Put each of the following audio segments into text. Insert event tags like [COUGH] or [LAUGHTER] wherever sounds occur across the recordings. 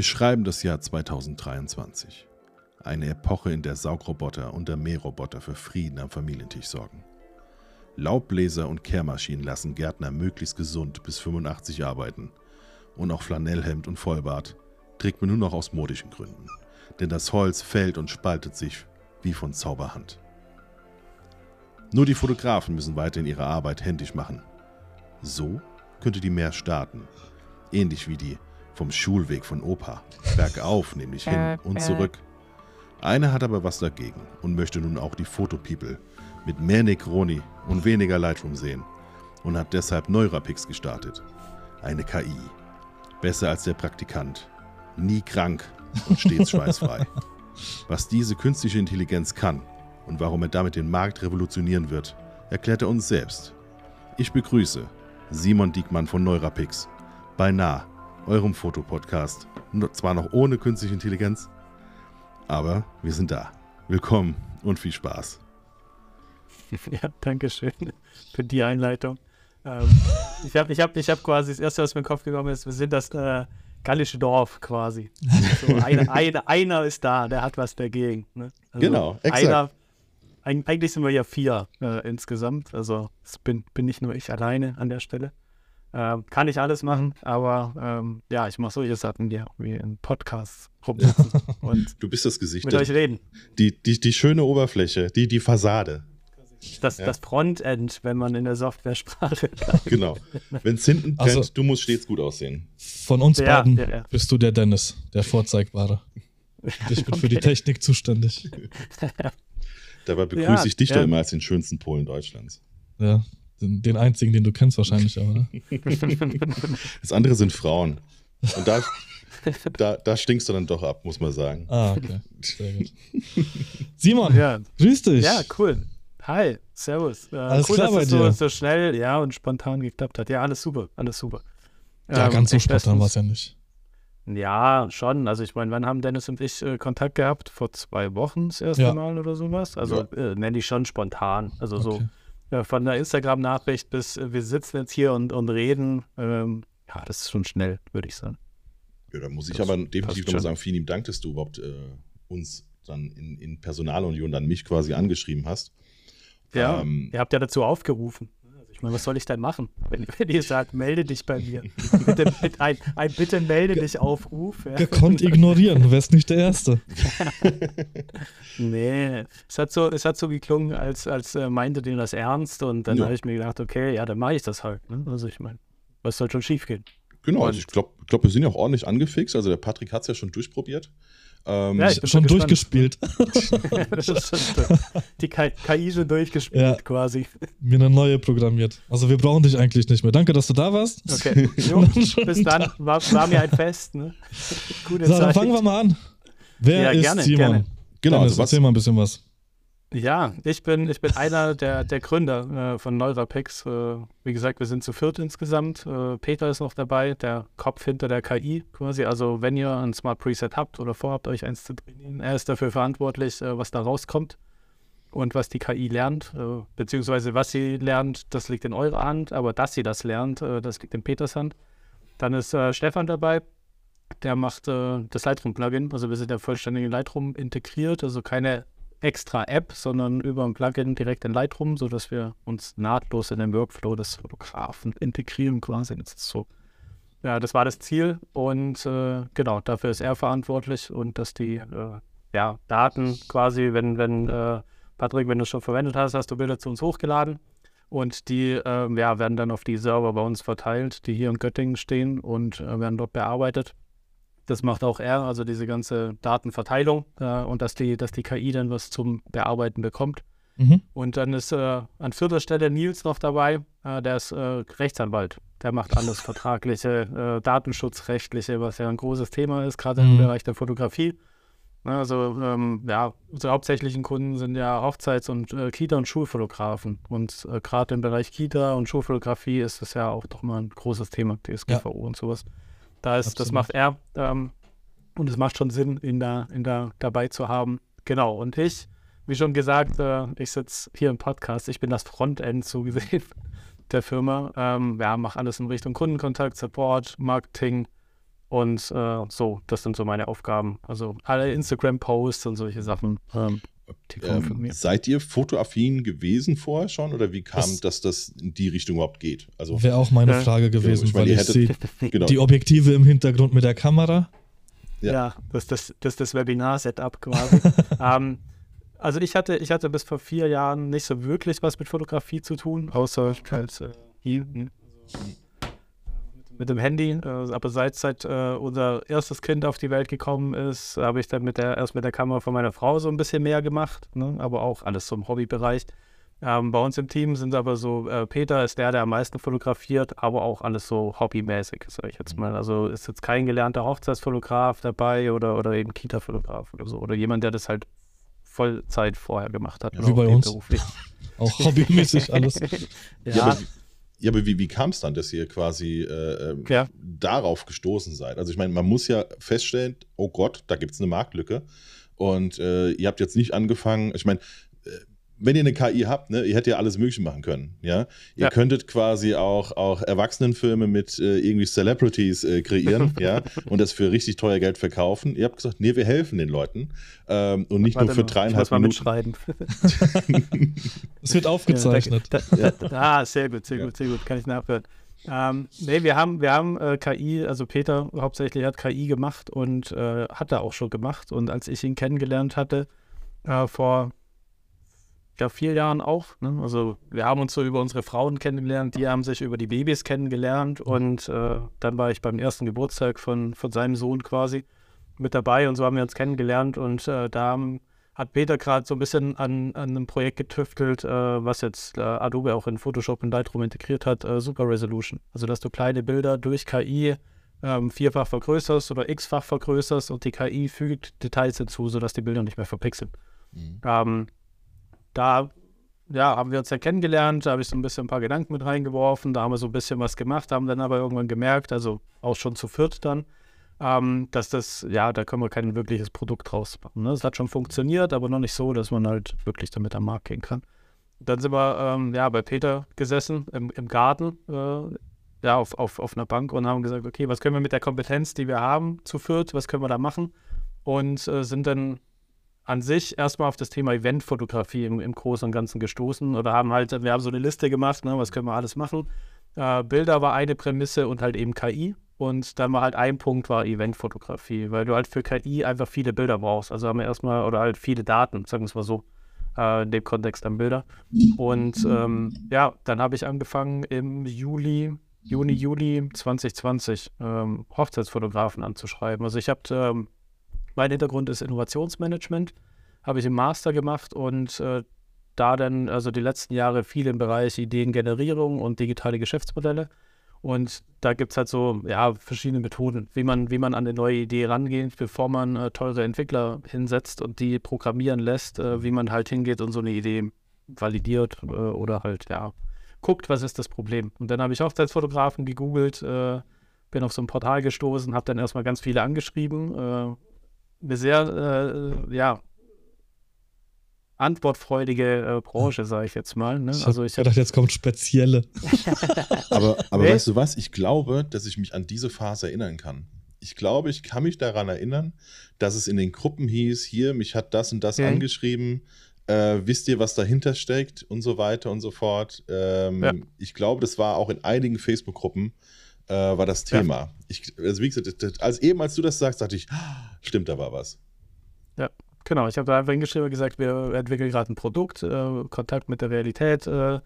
Wir schreiben das Jahr 2023. Eine Epoche, in der Saugroboter und der Mähroboter für Frieden am Familientisch sorgen. Laubbläser und Kehrmaschinen lassen Gärtner möglichst gesund bis 85 arbeiten. Und auch Flanellhemd und Vollbart trägt man nur noch aus modischen Gründen. Denn das Holz fällt und spaltet sich wie von Zauberhand. Nur die Fotografen müssen weiterhin ihre Arbeit händisch machen. So könnte die Meer starten. Ähnlich wie die vom Schulweg von Opa. Bergauf, nämlich hin und zurück. Einer hat aber was dagegen und möchte nun auch die Fotopeople mit mehr Necroni und weniger Lightroom sehen und hat deshalb Neurapix gestartet. Eine KI. Besser als der Praktikant. Nie krank und stets [LAUGHS] schweißfrei. Was diese künstliche Intelligenz kann und warum er damit den Markt revolutionieren wird, erklärt er uns selbst. Ich begrüße Simon Diekmann von Neurapix. Beinahe eurem Fotopodcast. Zwar noch ohne künstliche Intelligenz, aber wir sind da. Willkommen und viel Spaß. [LAUGHS] Ja, danke schön für die Einleitung. Ähm, ich habe ich hab, ich hab quasi, das Erste, was mir in den Kopf gekommen ist, wir sind das äh, gallische Dorf quasi. So, eine, [LAUGHS] eine, einer ist da, der hat was dagegen. Ne? Also genau, exakt. Einer, eigentlich sind wir ja vier äh, insgesamt, also bin, bin nicht nur ich alleine an der Stelle. Ähm, kann ich alles machen, aber ähm, ja, ich mache solche Sachen wie, wie in Podcasts [LAUGHS] rumsitzen und du bist das Gesicht. Mit euch reden. Die, die, die schöne Oberfläche, die, die Fassade. Das, ja. das Frontend, wenn man in der Software-Sprache. [LAUGHS] genau. Wenn es hinten brennt, also, du musst stets gut aussehen. Von uns ja, beiden ja, bist du der Dennis, der Vorzeigbare. [LAUGHS] Ich bin okay. für die Technik zuständig. Dabei begrüße ich dich doch immer als den schönsten Polen Deutschlands. Ja, den, einzigen, den du kennst wahrscheinlich auch, ne? [LAUGHS] Das andere sind Frauen. Und da, da, da stinkst du dann doch ab, muss man sagen. Ah, okay. Sehr gut. Simon, ja. grüß dich. Ja, cool. Hi, servus. Äh, alles cool, klar dass bei es dir? So, so schnell, ja, und spontan geklappt hat. Ja, alles super, alles super. Ja, ähm, ganz so spontan war es ja nicht. Ja, schon. Also ich meine, wann haben Dennis und ich äh, Kontakt gehabt? Vor zwei Wochen das erste ja. Mal oder sowas? Also ja. äh, nenne ich schon spontan. Also okay. so ja, von der Instagram-Nachricht bis äh, wir sitzen jetzt hier und, und reden. Ähm, ja, das ist schon schnell, würde ich sagen. Ja, da muss ich das aber definitiv nochmal sagen, vielen lieben Dank, dass du überhaupt äh, uns dann in, in Personalunion dann mich quasi angeschrieben hast. Ja, ähm, ihr habt ja dazu aufgerufen. Ich meine, was soll ich denn machen, wenn, wenn ihr sagt, melde dich bei mir? [LAUGHS] bitte, bitte, ein, ein Bitte melde dich Aufruf. Ja. Gekonnt ignorieren, du wärst nicht der Erste. [LAUGHS] nee, es hat so, es hat so geklungen, als, als äh, meinte den das ernst und dann ja. habe ich mir gedacht, okay, ja, dann mache ich das halt. Ne? Also ich meine, was soll schon schief gehen? Genau, also ich glaube, glaub, wir sind ja auch ordentlich angefixt. Also der Patrick hat es ja schon durchprobiert. Ähm, ja, ich bin schon durchgespielt. [LAUGHS] Die KI schon durchgespielt ja. quasi. Mir eine neue programmiert. Also wir brauchen dich eigentlich nicht mehr. Danke, dass du da warst. Okay. [LAUGHS] Jo, bis dann. War, war, mir ein Fest. Ne? [LAUGHS] Gute so, Zeit. dann fangen wir mal an. Wer ja, ist gerne, Simon? Gerne. Genau, Dennis, also erzähl mal ein bisschen was. Ja, ich bin, ich bin einer der, der Gründer äh, von Neurapix. Äh, wie gesagt, wir sind zu viert insgesamt. Äh, Peter ist noch dabei, der Kopf hinter der KI quasi. Also wenn ihr ein Smart Preset habt oder vorhabt, euch eins zu trainieren, er ist dafür verantwortlich, äh, was da rauskommt und was die KI lernt. Äh, beziehungsweise was sie lernt, das liegt in eurer Hand, aber dass sie das lernt, äh, das liegt in Peters Hand. Dann ist Stefan dabei, der macht das Lightroom-Plugin. Also wir sind ja vollständig in Lightroom integriert, also keine extra App, sondern über ein Plugin direkt in Lightroom, sodass wir uns nahtlos in den Workflow des Fotografen integrieren quasi. Das ist so. Ja, das war das Ziel und äh, genau, dafür ist er verantwortlich und dass die äh, ja, Daten quasi, wenn, wenn äh, Patrick, wenn du es schon verwendet hast, hast du Bilder zu uns hochgeladen und die äh, ja, werden dann auf die Server bei uns verteilt, die hier in Göttingen stehen und äh, werden dort bearbeitet. Das macht auch er, also diese ganze Datenverteilung äh, und dass die, dass die KI dann was zum Bearbeiten bekommt. Mhm. Und dann ist äh, an vierter Stelle Nils noch dabei, äh, der ist äh, Rechtsanwalt. Der macht alles [LAUGHS] vertragliche, äh, datenschutzrechtliche, was ja ein großes Thema ist, gerade mhm. im Bereich der Fotografie. Also ähm, ja, unsere hauptsächlichen Kunden sind ja Hochzeits- und äh, Kita- und Schulfotografen. Und gerade im Bereich Kita und Schulfotografie ist das ja auch doch mal ein großes Thema, DSGVO ja. und sowas. Da ist, das macht er. Ähm, und es macht schon Sinn, ihn da, ihn da dabei zu haben. Genau. Und ich, wie schon gesagt, äh, ich sitze hier im Podcast. Ich bin das Frontend so gesehen [LAUGHS] der Firma. Ähm, ja, mache alles in Richtung Kundenkontakt, Support, Marketing Und äh, so, das sind so meine Aufgaben. Also alle Instagram-Posts und solche Sachen. Ähm, ähm, seid ihr fotoaffin gewesen vorher schon oder wie kam, das, dass das in die Richtung überhaupt geht? Also wäre auch meine Frage gewesen, ich meine, weil ich sehe genau. die Objektive im Hintergrund mit der Kamera. Ja, ja das, das, das ist das Webinar-Setup quasi. [LAUGHS] ähm, also ich hatte, ich hatte bis vor vier Jahren nicht so wirklich was mit Fotografie zu tun, außer halt äh, hier, hm, also, mit dem Handy. Äh, aber seit, seit äh, unser erstes Kind auf die Welt gekommen ist, habe ich dann mit der, erst mit der Kamera von meiner Frau so ein bisschen mehr gemacht, ne? aber auch alles so im Hobbybereich. Ähm, bei uns im Team sind aber so, äh, Peter ist der, der am meisten fotografiert, aber auch alles so hobbymäßig, sage ich jetzt mal. Also ist jetzt kein gelernter Hochzeitsfotograf dabei oder, oder eben Kita-Fotograf oder so. Oder jemand, der das halt Vollzeit vorher gemacht hat. Ja, wie bei uns. Beruflich. [LAUGHS] Auch hobbymäßig alles. [LAUGHS] ja. ja, ja, aber wie, wie kam es dann, dass ihr quasi äh, ähm, ja. darauf gestoßen seid? Also ich meine, man muss ja feststellen, oh Gott, da gibt es eine Marktlücke. Und äh, ihr habt jetzt nicht angefangen, ich meine, wenn ihr eine KI habt, ne, ihr hättet ja alles Mögliche machen können. Ja? Ihr ja. könntet quasi auch, auch Erwachsenenfilme mit äh, irgendwie Celebrities äh, kreieren [LAUGHS] ja? und das für richtig teuer Geld verkaufen. Ihr habt gesagt, nee, wir helfen den Leuten ähm, und nicht nur für dreieinhalb ich muss Minuten. Mal mitschreiben. [LAUGHS] [LAUGHS] Es wird aufgezeichnet. Ja, da, da, da, ah, sehr gut, sehr gut, sehr gut, kann ich nachhören. Ähm, nee, wir haben, wir haben äh, KI, also Peter hauptsächlich hat KI gemacht und äh, hat er auch schon gemacht. Und als ich ihn kennengelernt hatte, äh, vor ja, vier Jahren auch. Ne? Also wir haben uns so über unsere Frauen kennengelernt, die haben sich über die Babys kennengelernt und äh, dann war ich beim ersten Geburtstag von, von seinem Sohn quasi mit dabei und so haben wir uns kennengelernt und äh, da hat Peter gerade so ein bisschen an, an einem Projekt getüftelt, äh, was jetzt äh, Adobe auch in Photoshop und Lightroom integriert hat, äh, Super Resolution. Also dass du kleine Bilder durch KI ähm, vierfach vergrößerst oder x-fach vergrößerst und die KI fügt Details hinzu, sodass die Bilder nicht mehr verpixeln. Mhm. Ähm, da ja, haben wir uns ja kennengelernt, da habe ich so ein bisschen ein paar Gedanken mit reingeworfen, da haben wir so ein bisschen was gemacht, haben dann aber irgendwann gemerkt, also auch schon zu viert dann, ähm, dass das, ja, da können wir kein wirkliches Produkt draus machen. Ne? Es hat schon funktioniert, aber noch nicht so, dass man halt wirklich damit am Markt gehen kann. Dann sind wir ähm, ja, bei Peter gesessen im, im Garten, äh, ja, auf, auf, auf einer Bank und haben gesagt, okay, was können wir mit der Kompetenz, die wir haben, zu viert, was können wir da machen? Und äh, sind dann an sich erstmal auf das Thema Eventfotografie im, im Großen und Ganzen gestoßen oder haben halt, wir haben so eine Liste gemacht, ne, was können wir alles machen. Äh, Bilder war eine Prämisse und halt eben KI. Und dann war halt ein Punkt war Eventfotografie, weil du halt für KI einfach viele Bilder brauchst. Also haben wir erstmal, oder halt viele Daten, sagen wir es mal so, äh, in dem Kontext an Bilder. Und ähm, ja, dann habe ich angefangen im Juli, Juni, Juli 2020 ähm, Hochzeitsfotografen anzuschreiben. Also ich habe ähm, mein Hintergrund ist Innovationsmanagement, habe ich im Master gemacht und äh, da dann also die letzten Jahre viel im Bereich Ideengenerierung und digitale Geschäftsmodelle. Und da gibt es halt so ja, verschiedene Methoden, wie man, wie man an eine neue Idee rangeht, bevor man äh, teure Entwickler hinsetzt und die programmieren lässt, äh, wie man halt hingeht und so eine Idee validiert äh, oder halt, ja, guckt, was ist das Problem. Und dann habe ich Hochzeitsfotografen gegoogelt, äh, bin auf so ein Portal gestoßen, habe dann erstmal ganz viele angeschrieben, äh, eine sehr, äh, ja, antwortfreudige äh, Branche, sage ich jetzt mal. Ne? Ich also ich dachte, jetzt kommt spezielle. [LAUGHS] aber aber nee. weißt du was? Ich glaube, dass ich mich an diese Phase erinnern kann. Ich glaube, ich kann mich daran erinnern, dass es in den Gruppen hieß, hier, mich hat das und das okay. angeschrieben, äh, wisst ihr, was dahinter steckt und so weiter und so fort. Ähm, ja. Ich glaube, das war auch in einigen Facebook-Gruppen, äh, war das Thema. Ja. Ich, also wie gesagt, als eben als du das sagst, dachte ich, stimmt, da war was. Ja, genau. Ich habe da einfach hingeschrieben und gesagt, wir entwickeln gerade ein Produkt, äh, Kontakt mit der Realität. Äh, äh,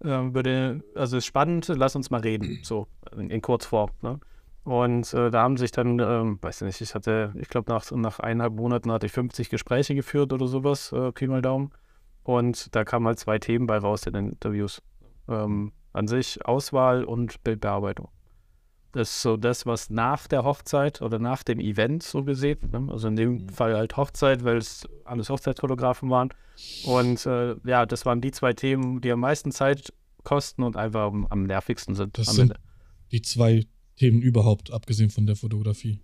würde, also ist spannend, lass uns mal reden, [CLEARS THROAT] so in, in Kurzform. Ne? Und äh, da haben sich dann, ähm, weiß nicht, ich hatte, ich glaube, nach, nach eineinhalb Monaten hatte ich 50 Gespräche geführt oder sowas, äh, Pi mal Daumen. Und da kamen halt zwei Themen bei raus in den Interviews. Ähm, an sich Auswahl und Bildbearbeitung. Das ist so das, was nach der Hochzeit oder nach dem Event so gesehen, ne? also in dem mhm. Fall halt Hochzeit, weil es alles Hochzeitsfotografen waren. Und äh, ja, das waren die zwei Themen, die am meisten Zeit kosten und einfach am, am nervigsten sind. Das sind Ende. die zwei Themen überhaupt, abgesehen von der Fotografie.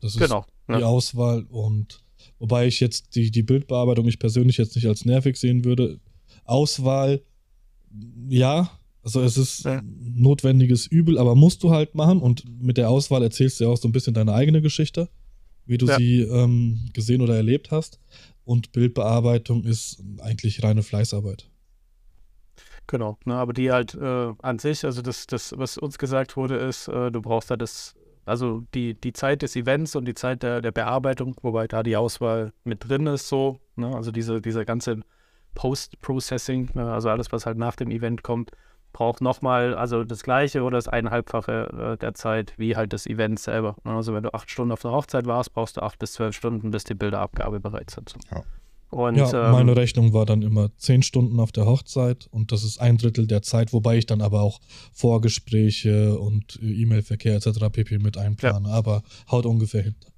Das ist genau, die ja. Auswahl und wobei ich jetzt die, die Bildbearbeitung ich persönlich jetzt nicht als nervig sehen würde. Auswahl, ja, Also es ist ja. notwendiges Übel, aber musst du halt machen und mit der Auswahl erzählst du ja auch so ein bisschen deine eigene Geschichte, wie du ja. sie ähm, gesehen oder erlebt hast. Und Bildbearbeitung ist eigentlich reine Fleißarbeit. Genau, ne, aber die halt äh, an sich, also das, das, was uns gesagt wurde, ist, äh, du brauchst da das, also die, die Zeit des Events und die Zeit der, der Bearbeitung, wobei da die Auswahl mit drin ist, so, ne, also diese, dieser ganze Post-Processing, ne, also alles, was halt nach dem Event kommt, braucht nochmal, also das gleiche oder das eineinhalbfache äh, der Zeit wie halt das Event selber. Ne, also wenn du acht Stunden auf der Hochzeit warst, brauchst du acht bis zwölf Stunden, bis die Bilderabgabe bereit sind. Ja. Und, ja, meine ähm, Rechnung war dann immer zehn Stunden auf der Hochzeit und das ist ein Drittel der Zeit, wobei ich dann aber auch Vorgespräche und E-Mail-Verkehr etc. pp. mit einplane, ja. aber haut ungefähr hinter.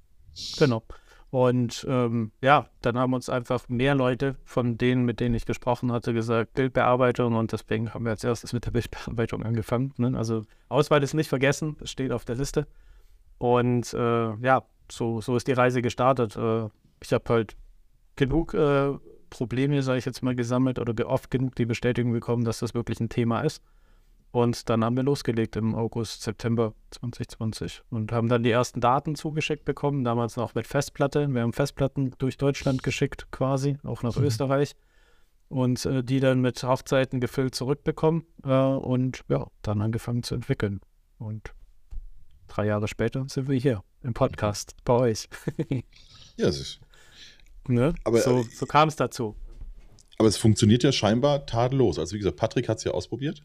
Genau. Und ähm, ja, dann haben uns einfach mehr Leute von denen, mit denen ich gesprochen hatte, gesagt, Bildbearbeitung und deswegen haben wir als erstes mit der Bildbearbeitung angefangen. Ne? Also Auswahl ist nicht vergessen, das steht auf der Liste. Und äh, ja, so, so ist die Reise gestartet. Äh, ich habe halt genug äh, Probleme, sage ich jetzt mal, gesammelt oder oft genug die Bestätigung bekommen, dass das wirklich ein Thema ist. Und dann haben wir losgelegt im August, September 2020 und haben dann die ersten Daten zugeschickt bekommen, damals noch mit Festplatte. Wir haben Festplatten durch Deutschland geschickt quasi, auch nach mhm. Österreich. Und äh, die dann mit Hochzeiten gefüllt zurückbekommen äh, und ja, dann angefangen zu entwickeln. Und drei Jahre später sind wir hier im Podcast bei euch. [LAUGHS] ja, es ist Ne? Aber, so, äh, so kam es dazu. Aber es funktioniert ja scheinbar tadellos. Also wie gesagt, Patrick hat es ja ausprobiert.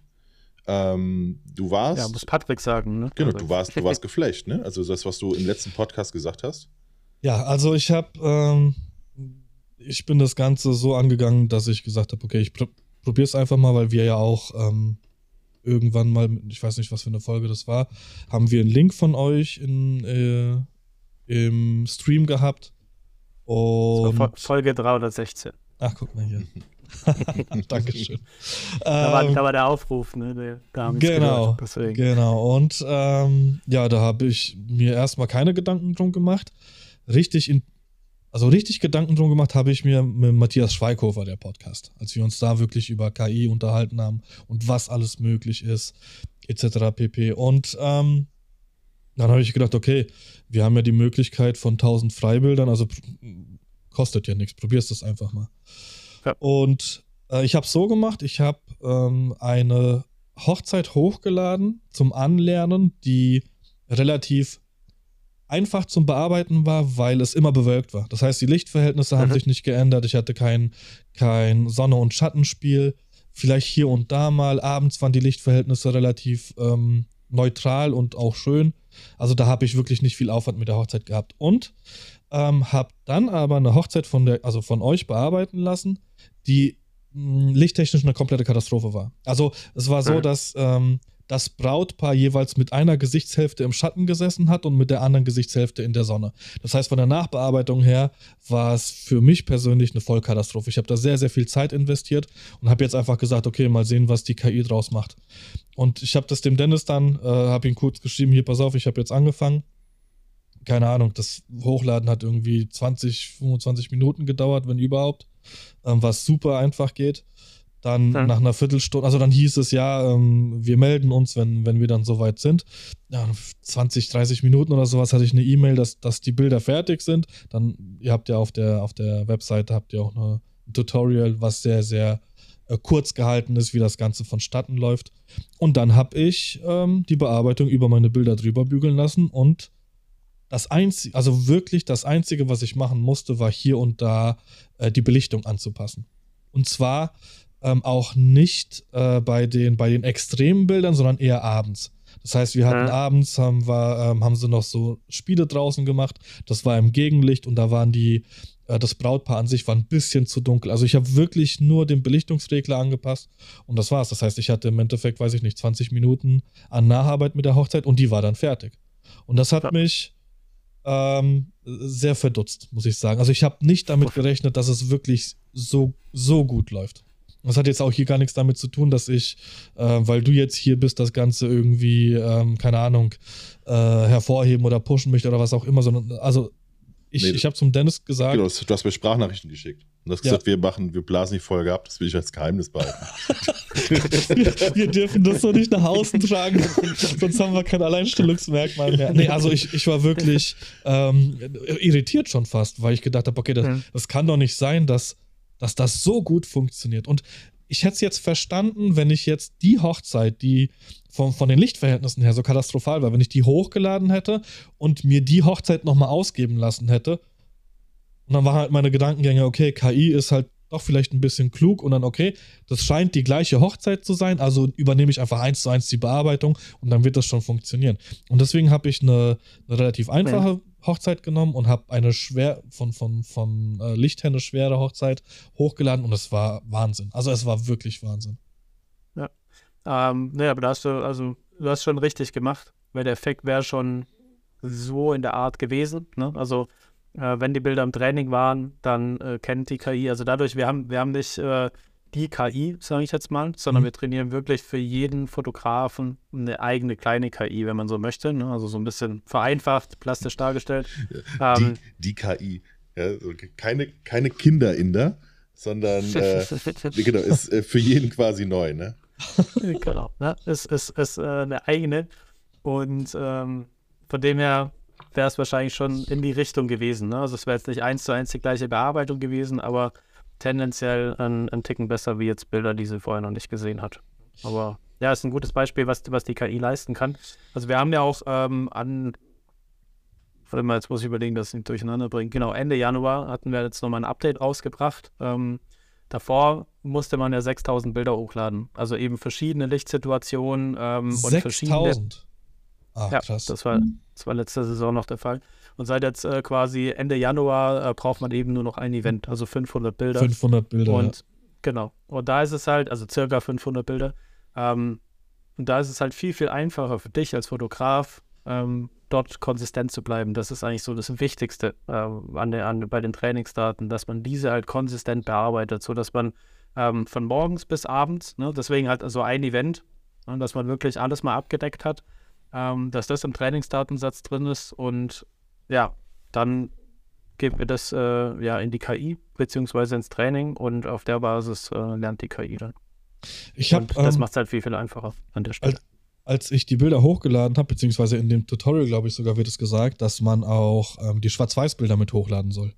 Ähm, du warst. Ja, muss Patrick sagen, ne? Genau, du warst, du warst [LAUGHS] geflecht, ne? Also das, was du im letzten Podcast gesagt hast. Ja, also ich habe, ähm, ich bin das Ganze so angegangen, dass ich gesagt habe, okay, ich pr probiere es einfach mal, weil wir ja auch ähm, irgendwann mal, ich weiß nicht, was für eine Folge das war, haben wir einen Link von euch in, äh, im Stream gehabt und Folge 316. Ach, guck mal hier. [LAUGHS] [LAUGHS] Dankeschön. da, war, ähm, da, war, der Aufruf, ne? Der, da genau, gehört, genau. Und ähm, ja, da habe ich mir erstmal keine Gedanken drum gemacht. Richtig in, also richtig Gedanken drum gemacht habe ich mir mit Matthias Schweighofer, der Podcast, als wir uns da wirklich über KI unterhalten haben und was alles möglich ist, etc. pp. Und ähm, dann habe ich gedacht, okay, wir haben ja die Möglichkeit von 1000 Freibildern, also kostet ja nichts, probierst das einfach mal. Ja. Und äh, ich habe so gemacht, ich habe ähm, eine Hochzeit hochgeladen zum Anlernen, die relativ einfach zum Bearbeiten war, weil es immer bewölkt war. Das heißt, die Lichtverhältnisse mhm. haben sich nicht geändert. Ich hatte kein, kein Sonne- und Schattenspiel. Vielleicht hier und da mal. Abends waren die Lichtverhältnisse relativ ähm, neutral und auch schön. Also da habe ich wirklich nicht viel Aufwand mit der Hochzeit gehabt. Und ähm, habe dann aber eine Hochzeit von der, also von euch bearbeiten lassen, die mh, hm, lichttechnisch eine komplette Katastrophe war. Also es war so, mhm. dass ähm, das Brautpaar jeweils mit einer Gesichtshälfte im Schatten gesessen hat und mit der anderen Gesichtshälfte in der Sonne. Das heißt, von der Nachbearbeitung her war es für mich persönlich eine Vollkatastrophe. Ich habe da sehr, sehr viel Zeit investiert und habe jetzt einfach gesagt, okay, mal sehen, was die KI draus macht. Und ich habe das dem Dennis dann, äh, habe ihn kurz geschrieben, hier, pass auf, ich habe jetzt angefangen. Keine Ahnung, das Hochladen hat irgendwie 20, 25 Minuten gedauert, wenn überhaupt, ähm, was super einfach geht. Dann ja. nach einer Viertelstunde, also dann hieß es ja, ähm, wir melden uns, wenn, wenn wir dann soweit sind. Ja, 20, 30 Minuten oder sowas hatte ich eine E-Mail, dass, dass die Bilder fertig sind. Dann, ihr habt ja auf der, auf der Webseite habt ihr auch eine, ein Tutorial, was sehr, sehr äh, kurz gehalten ist, wie das Ganze vonstatten läuft. Und dann habe ich ähm, die Bearbeitung über meine Bilder drüber bügeln lassen und das einzige, also wirklich das einzige, was ich machen musste, war hier und da äh, die Belichtung anzupassen. Und zwar ähm, auch nicht äh, bei, den, bei den extremen Bildern, sondern eher abends. Das heißt, wir hatten ja. abends, haben, wir, ähm, haben sie noch so Spiele draußen gemacht. Das war im Gegenlicht und da waren die, äh, das Brautpaar an sich war ein bisschen zu dunkel. Also ich habe wirklich nur den Belichtungsregler angepasst und das war's. Das heißt, ich hatte im Endeffekt, weiß ich nicht, 20 Minuten an Nacharbeit mit der Hochzeit und die war dann fertig. Und das hat ja. mich ähm, sehr verdutzt, muss ich sagen. Also ich habe nicht damit gerechnet, dass es wirklich so, so gut läuft. Das hat jetzt auch hier gar nichts damit zu tun, dass ich, äh, weil du jetzt hier bist, das Ganze irgendwie, ähm, keine Ahnung, äh, hervorheben oder pushen möchte oder was auch immer, sondern also ich, nee, ich habe zum Dennis gesagt. Genau, du hast mir Sprachnachrichten geschickt. Und hast ja. gesagt, wir machen, wir blasen die Folge ab, das will ich als Geheimnis behalten. [LAUGHS] wir dürfen das so nicht nach außen tragen, sonst haben wir kein Alleinstellungsmerkmal mehr. Nee, also ich, ich war wirklich ähm, irritiert schon fast, weil ich gedacht habe, okay, das, mhm. das kann doch nicht sein, dass, dass das so gut funktioniert. Und ich hätte es jetzt verstanden, wenn ich jetzt die Hochzeit, die von, von den Lichtverhältnissen her so katastrophal war, wenn ich die hochgeladen hätte und mir die Hochzeit nochmal ausgeben lassen hätte und dann waren halt meine Gedankengänge, okay, KI ist halt doch vielleicht ein bisschen klug und dann, okay, das scheint die gleiche Hochzeit zu sein, also übernehme ich einfach eins zu eins die Bearbeitung und dann wird das schon funktionieren. Und deswegen habe ich eine, eine, relativ einfache. Hochzeit genommen und habe eine schwer von, von, von äh, Lichthenne schwere Hochzeit hochgeladen und es war Wahnsinn. Also es war wirklich Wahnsinn. Ja. Ähm, naja, aber da hast du, also du hast schon richtig gemacht, weil der Effekt wäre schon so in der Art gewesen. Ne? Also äh, wenn die Bilder im Training waren, dann äh, kennt die KI, also dadurch, wir haben, wir haben nicht äh, die KI, sage ich jetzt mal, sondern mhm. wir trainieren wirklich für jeden Fotografen eine eigene kleine KI, wenn man so möchte. Ne? Also so ein bisschen vereinfacht, plastisch dargestellt. Die, ähm, die KI, ja, keine, keine Kinder-Inder, sondern [LAUGHS] äh, genau, ist äh, für jeden quasi neu, ne? [LAUGHS] genau, ne? ist, ist, ist äh, eine eigene. Und ähm, von dem her wäre es wahrscheinlich schon in die Richtung gewesen. Ne? Also es wäre jetzt nicht eins zu eins die gleiche Bearbeitung gewesen, aber tendenziell ein, ein Ticken besser wie jetzt Bilder, die sie vorher noch nicht gesehen hat. Aber ja, ist ein gutes Beispiel, was, was die KI leisten kann. Also wir haben ja auch ähm, an, warte mal, jetzt muss ich überlegen, dass ich nicht durcheinander bringe. Genau, Ende Januar hatten wir jetzt nochmal ein Update rausgebracht. Ähm, davor musste man ja 6000 Bilder hochladen. Also eben verschiedene Lichtsituationen ähm, und verschiedene. Ah, ja, krass. Das war, das war letzte Saison noch der Fall. Und seit jetzt äh, quasi Ende Januar äh, braucht man eben nur noch ein Event, also 500 Bilder. 500 Bilder. Und ja. genau. Und da ist es halt, also circa 500 Bilder. Ähm, und da ist es halt viel, viel einfacher für dich als Fotograf, ähm, dort konsistent zu bleiben. Das ist eigentlich so das Wichtigste äh, an der, an, bei den Trainingsdaten, dass man diese halt konsistent bearbeitet, sodass man ähm, von morgens bis abends, ne, deswegen halt so ein Event, ne, dass man wirklich alles mal abgedeckt hat ähm, dass das im Trainingsdatensatz drin ist und ja, dann geben wir das äh, ja in die KI beziehungsweise ins Training und auf der Basis äh, lernt die KI dann. Ich hab, das ähm, macht es halt viel, viel einfacher an der Stelle. Als, als ich die Bilder hochgeladen habe, beziehungsweise in dem Tutorial, glaube ich, sogar wird es gesagt, dass man auch ähm, die Schwarz-Weiß-Bilder mit hochladen soll.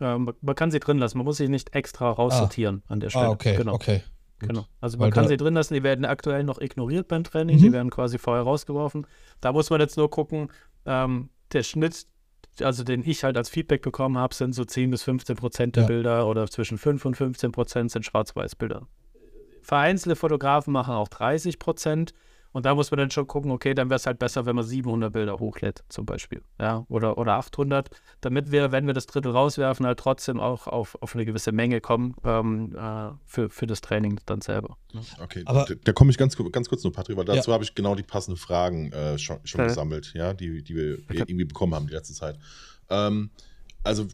Ähm, man kann sie drin lassen, man muss sie nicht extra raussortieren ah. an der Stelle. Ah, okay, genau. okay. Genau. Also man Weil kann sie drin lassen, die werden aktuell noch ignoriert beim Training, mhm. die werden quasi vorher rausgeworfen. Da muss man jetzt nur gucken, ähm, der Schnitt, also den ich halt als Feedback bekommen habe, sind so 10 bis 15 Prozent der ja. Bilder oder zwischen 5 und 15 Prozent sind Schwarz-Weiß-Bilder. Vereinzelte Fotografen machen auch 30 Prozent. Und da muss man dann schon gucken, okay, dann wäre es halt besser, wenn man 700 Bilder hochlädt, zum Beispiel. Ja, oder, oder 800, damit wir, wenn wir das Drittel rauswerfen, halt trotzdem auch auf, auf eine gewisse Menge kommen ähm, äh, für, für das Training dann selber. Okay, Aber, da, da komme ich ganz, ganz kurz nur, Patrick, weil dazu ja. habe ich genau die passenden Fragen äh, schon, schon okay. gesammelt, ja, die, die wir okay. irgendwie bekommen haben die letzte Zeit. Ähm, also,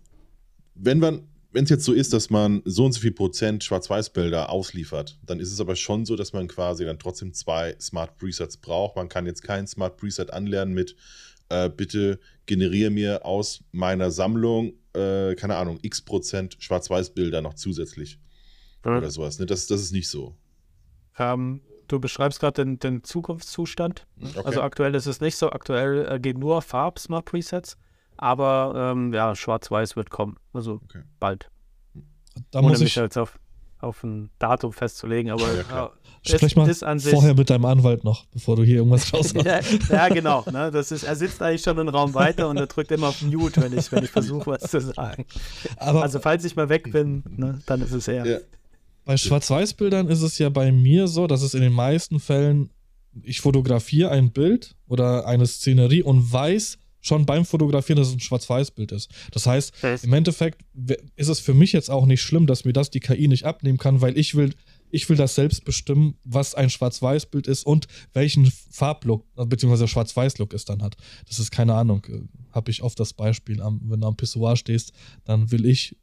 wenn man wenn es jetzt so ist, dass man so und so viel Prozent Schwarz-Weiß-Bilder ausliefert, dann ist es aber schon so, dass man quasi dann trotzdem zwei Smart Presets braucht. Man kann jetzt kein Smart Preset anlernen mit äh, bitte generiere mir aus meiner Sammlung, äh, keine Ahnung, x Prozent Schwarz-Weiß-Bilder noch zusätzlich. Mhm. Oder sowas. Ne? Das, das ist nicht so. Ähm, du beschreibst gerade den, den, Zukunftszustand. Okay. Also aktuell ist es nicht so. Aktuell äh, geht nur Farb-Smart Presets. Aber ähm, ja, Schwarz-Weiß wird kommen. Also okay. bald. Da Ohne muss ich mich jetzt auf, auf ein Datum festzulegen, aber ja, äh, Sprech mal vorher mit deinem Anwalt noch, bevor du hier irgendwas raus [LAUGHS] ja, ja, genau. Ne, das ist, er sitzt eigentlich schon einen Raum weiter und er drückt immer auf Mute, wenn ich, wenn ich versuche, was zu sagen. Aber, also falls ich mal weg bin, ne, dann ist es er. Ja. Bei Schwarz-Weiß-Bildern ist es ja bei mir so, dass es in den meisten Fällen, ich fotografiere ein Bild oder eine Szenerie und weiß, schon beim Fotografieren, dass es ein Schwarz-Weiß-Bild ist. Das heißt, das im Endeffekt ist es für mich jetzt auch nicht schlimm, dass mir das die KI nicht abnehmen kann, weil ich will, ich will das selbst bestimmen, was ein Schwarz-Weiß-Bild ist und welchen Farblook, beziehungsweise Schwarz-Weiß-Look es dann hat. Das ist keine Ahnung. Habe ich oft das Beispiel, wenn du am Pissoir stehst, dann will ich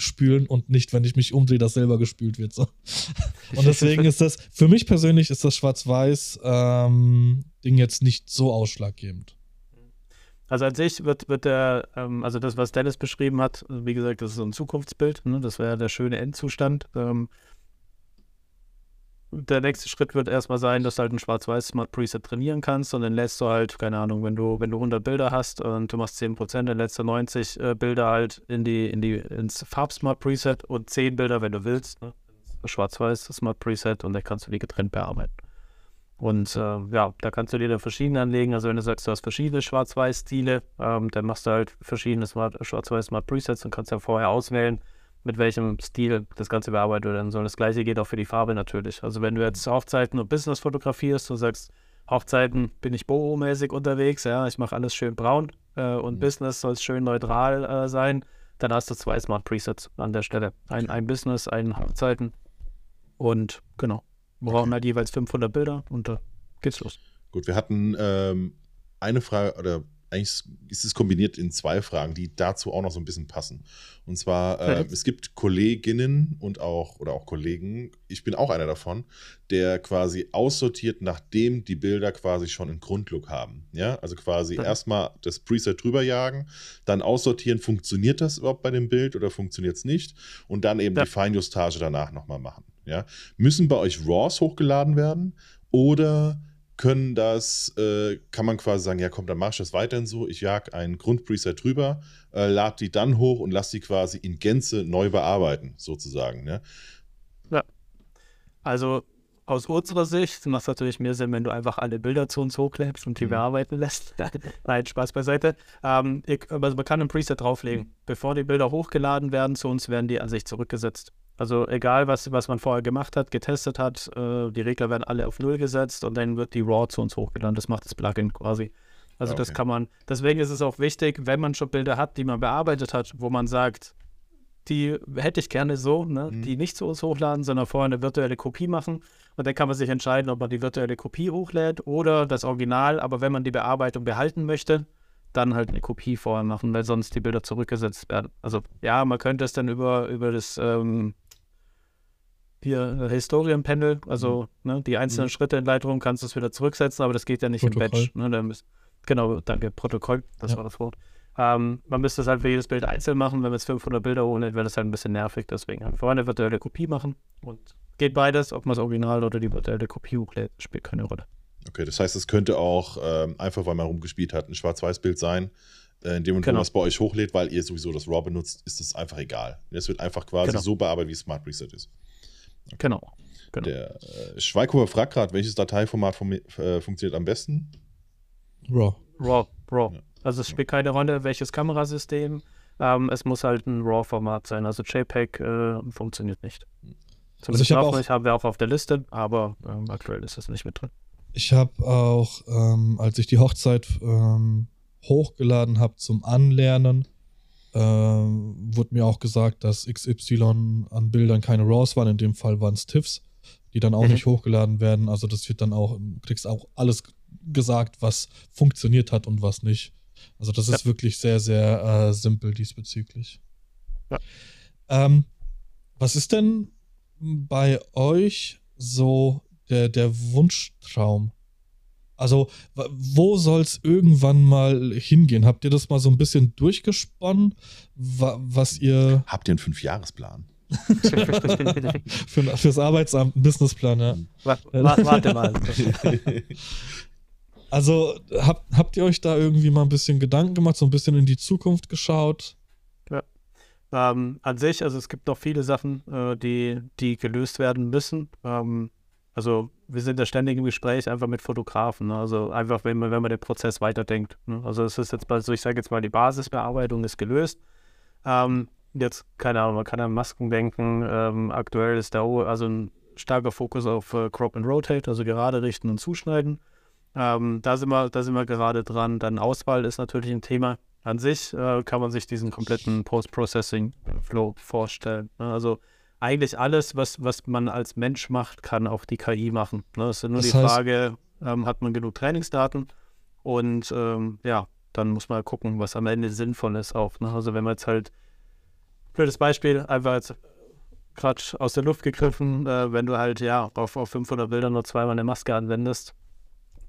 spülen und nicht, wenn ich mich umdrehe, dass selber gespült wird. So. [LAUGHS] Und deswegen ist das, für mich persönlich ist das Schwarz-Weiß-Ding ähm, jetzt nicht so ausschlaggebend. Also an sich wird, wird der, ähm, also das, was Dennis beschrieben hat, wie gesagt, das ist so ein Zukunftsbild, ne? das wäre der schöne Endzustand. Ähm, der nächste Schritt wird erstmal sein, dass du halt ein schwarz-weiß Smart Preset trainieren kannst und dann lässt du halt, keine Ahnung, wenn du, wenn du 100 Bilder hast und du machst 10%, dann lässt du 90 äh, Bilder halt in die, in die, ins Farb-Smart Preset und 10 Bilder, wenn du willst, ne? schwarz-weiß Smart Preset und dann kannst du die getrennt bearbeiten. Und äh, ja, da kannst du dir dann verschiedene anlegen. Also wenn du sagst, du hast verschiedene Schwarz-Weiß-Stile, ähm, dann machst du halt verschiedene Schwarz-Weiß Smart Presets und kannst ja vorher auswählen, mit welchem Stil das Ganze bearbeitet werden soll. Das gleiche geht auch für die Farbe natürlich. Also wenn du jetzt Hochzeiten und Business fotografierst und sagst, Hochzeiten bin ich boho-mäßig unterwegs, ja, ich mache alles schön braun äh, und mhm. Business soll es schön neutral äh, sein, dann hast du zwei Smart Presets an der Stelle. Ein, ein Business, ein Hochzeiten und genau. Wir brauchen halt jeweils 500 Bilder und da geht's los. Gut, wir hatten ähm, eine Frage oder eigentlich ist es kombiniert in zwei Fragen, die dazu auch noch so ein bisschen passen. Und zwar, äh, es gibt Kolleginnen und auch, oder auch Kollegen, ich bin auch einer davon, der quasi aussortiert, nachdem die Bilder quasi schon einen Grundlook haben. Ja, also quasi ja. erstmal das Preset drüber jagen, dann aussortieren, funktioniert das überhaupt bei dem Bild oder funktioniert es nicht? Und dann eben ja. die Feinjustage danach nochmal machen. Ja, müssen bei euch RAWs hochgeladen werden oder können das, äh, kann man quasi sagen, ja komm, dann mach ich das weiterhin so, ich jag ein Grundpreset drüber, äh, lade die dann hoch und lasse die quasi in Gänze neu bearbeiten, sozusagen. Ne? Ja. Also aus unserer Sicht macht es natürlich mehr Sinn, wenn du einfach alle Bilder zu uns hochklebst und die mhm. bearbeiten lässt. [LAUGHS] Nein, Spaß beiseite. Ähm, ich, also man kann ein Preset drauflegen. Bevor die Bilder hochgeladen werden zu uns, werden die an sich zurückgesetzt. Also egal, was, was man vorher gemacht hat, getestet hat, äh, die Regler werden alle auf Null gesetzt und dann wird die RAW zu uns hochgeladen. Das macht das Plugin quasi. Also okay. das kann man, deswegen ist es auch wichtig, wenn man schon Bilder hat, die man bearbeitet hat, wo man sagt, die hätte ich gerne so, ne? Mhm. die nicht zu uns hochladen, sondern vorher eine virtuelle Kopie machen. Und dann kann man sich entscheiden, ob man die virtuelle Kopie hochlädt oder das Original. Aber wenn man die Bearbeitung behalten möchte, dann halt eine Kopie vorher machen, weil sonst die Bilder zurückgesetzt werden. Also ja, man könnte es dann über, über das ähm, hier Historienpanel, also mhm. ne, die einzelnen mhm. Schritte in Lightroom kannst du es wieder zurücksetzen, aber das geht ja nicht Protokoll. im Batch. Ne, müsst, genau, danke, Protokoll, das ja. war das Wort. Ähm, man müsste es halt für jedes Bild einzeln machen, wenn man jetzt 500 Bilder hochlädt, wäre das halt ein bisschen nervig, deswegen halt vorher eine virtuelle Kopie machen und geht beides, ob man das Original oder die virtuelle Kopie hochlädt, spielt keine Rolle. Okay, das heißt, es könnte auch ähm, einfach, weil man rumgespielt hat, ein Schwarz-Weiß-Bild sein. Äh, in dem Moment, genau. wo man es bei euch hochlädt, weil ihr sowieso das RAW benutzt, ist es einfach egal. Es wird einfach quasi genau. so bearbeitet, wie Smart Preset ist. Genau. genau. Der äh, Schweighofer fragt gerade, welches Dateiformat fun äh, funktioniert am besten? RAW. RAW, RAW. Ja. Also es spielt keine Rolle, welches Kamerasystem. Ähm, es muss halt ein RAW-Format sein. Also JPEG äh, funktioniert nicht. Hm. Zumindest also ich hab auch, nicht, haben wir auch auf der Liste, aber ähm, aktuell ist das nicht mit drin. Ich habe auch, ähm, als ich die Hochzeit ähm, hochgeladen habe zum Anlernen, ähm, wurde mir auch gesagt, dass XY an Bildern keine RAWs waren. In dem Fall waren es TIFFs, die dann auch mhm. nicht hochgeladen werden. Also das wird dann auch, du kriegst auch alles gesagt, was funktioniert hat und was nicht. Also das ja. ist wirklich sehr, sehr äh, simpel diesbezüglich. Ja. Ähm, was ist denn bei euch so der, der Wunschtraum? Also, wo soll es irgendwann mal hingehen? Habt ihr das mal so ein bisschen durchgesponnen, was ihr. Habt ihr einen Fünfjahresplan? [LAUGHS] Für, fürs Arbeitsamt einen Businessplan, ja. Warte mal. [LAUGHS] Also, habt, habt ihr euch da irgendwie mal ein bisschen Gedanken gemacht, so ein bisschen in die Zukunft geschaut? Ja. Ähm, an sich, also es gibt noch viele Sachen, äh, die, die gelöst werden müssen. Ähm, also wir sind da ständig im Gespräch einfach mit Fotografen. Ne? Also einfach, wenn man, wenn man den Prozess weiterdenkt. Ne? Also es ist jetzt mal so, ich sage jetzt mal, die Basisbearbeitung ist gelöst. Ähm, jetzt, keine Ahnung, man kann an Masken denken. Ähm, aktuell ist da also ein starker Fokus auf äh, Crop and Rotate, also gerade richten und zuschneiden. Ähm, da, sind wir, da sind wir gerade dran. Dann Auswahl ist natürlich ein Thema. An sich äh, kann man sich diesen kompletten Post-Processing-Flow vorstellen. Ne? Also eigentlich alles, was, was man als Mensch macht, kann auch die KI machen. Ne? Es ist nur das die heißt, Frage, ähm, hat man genug Trainingsdaten? Und ähm, ja, dann muss man gucken, was am Ende sinnvoll ist auch. Ne? Also wenn man jetzt halt, blödes Beispiel, einfach jetzt gerade aus der Luft gegriffen, äh, wenn du halt ja auf, auf 500 Bildern nur zweimal eine Maske anwendest,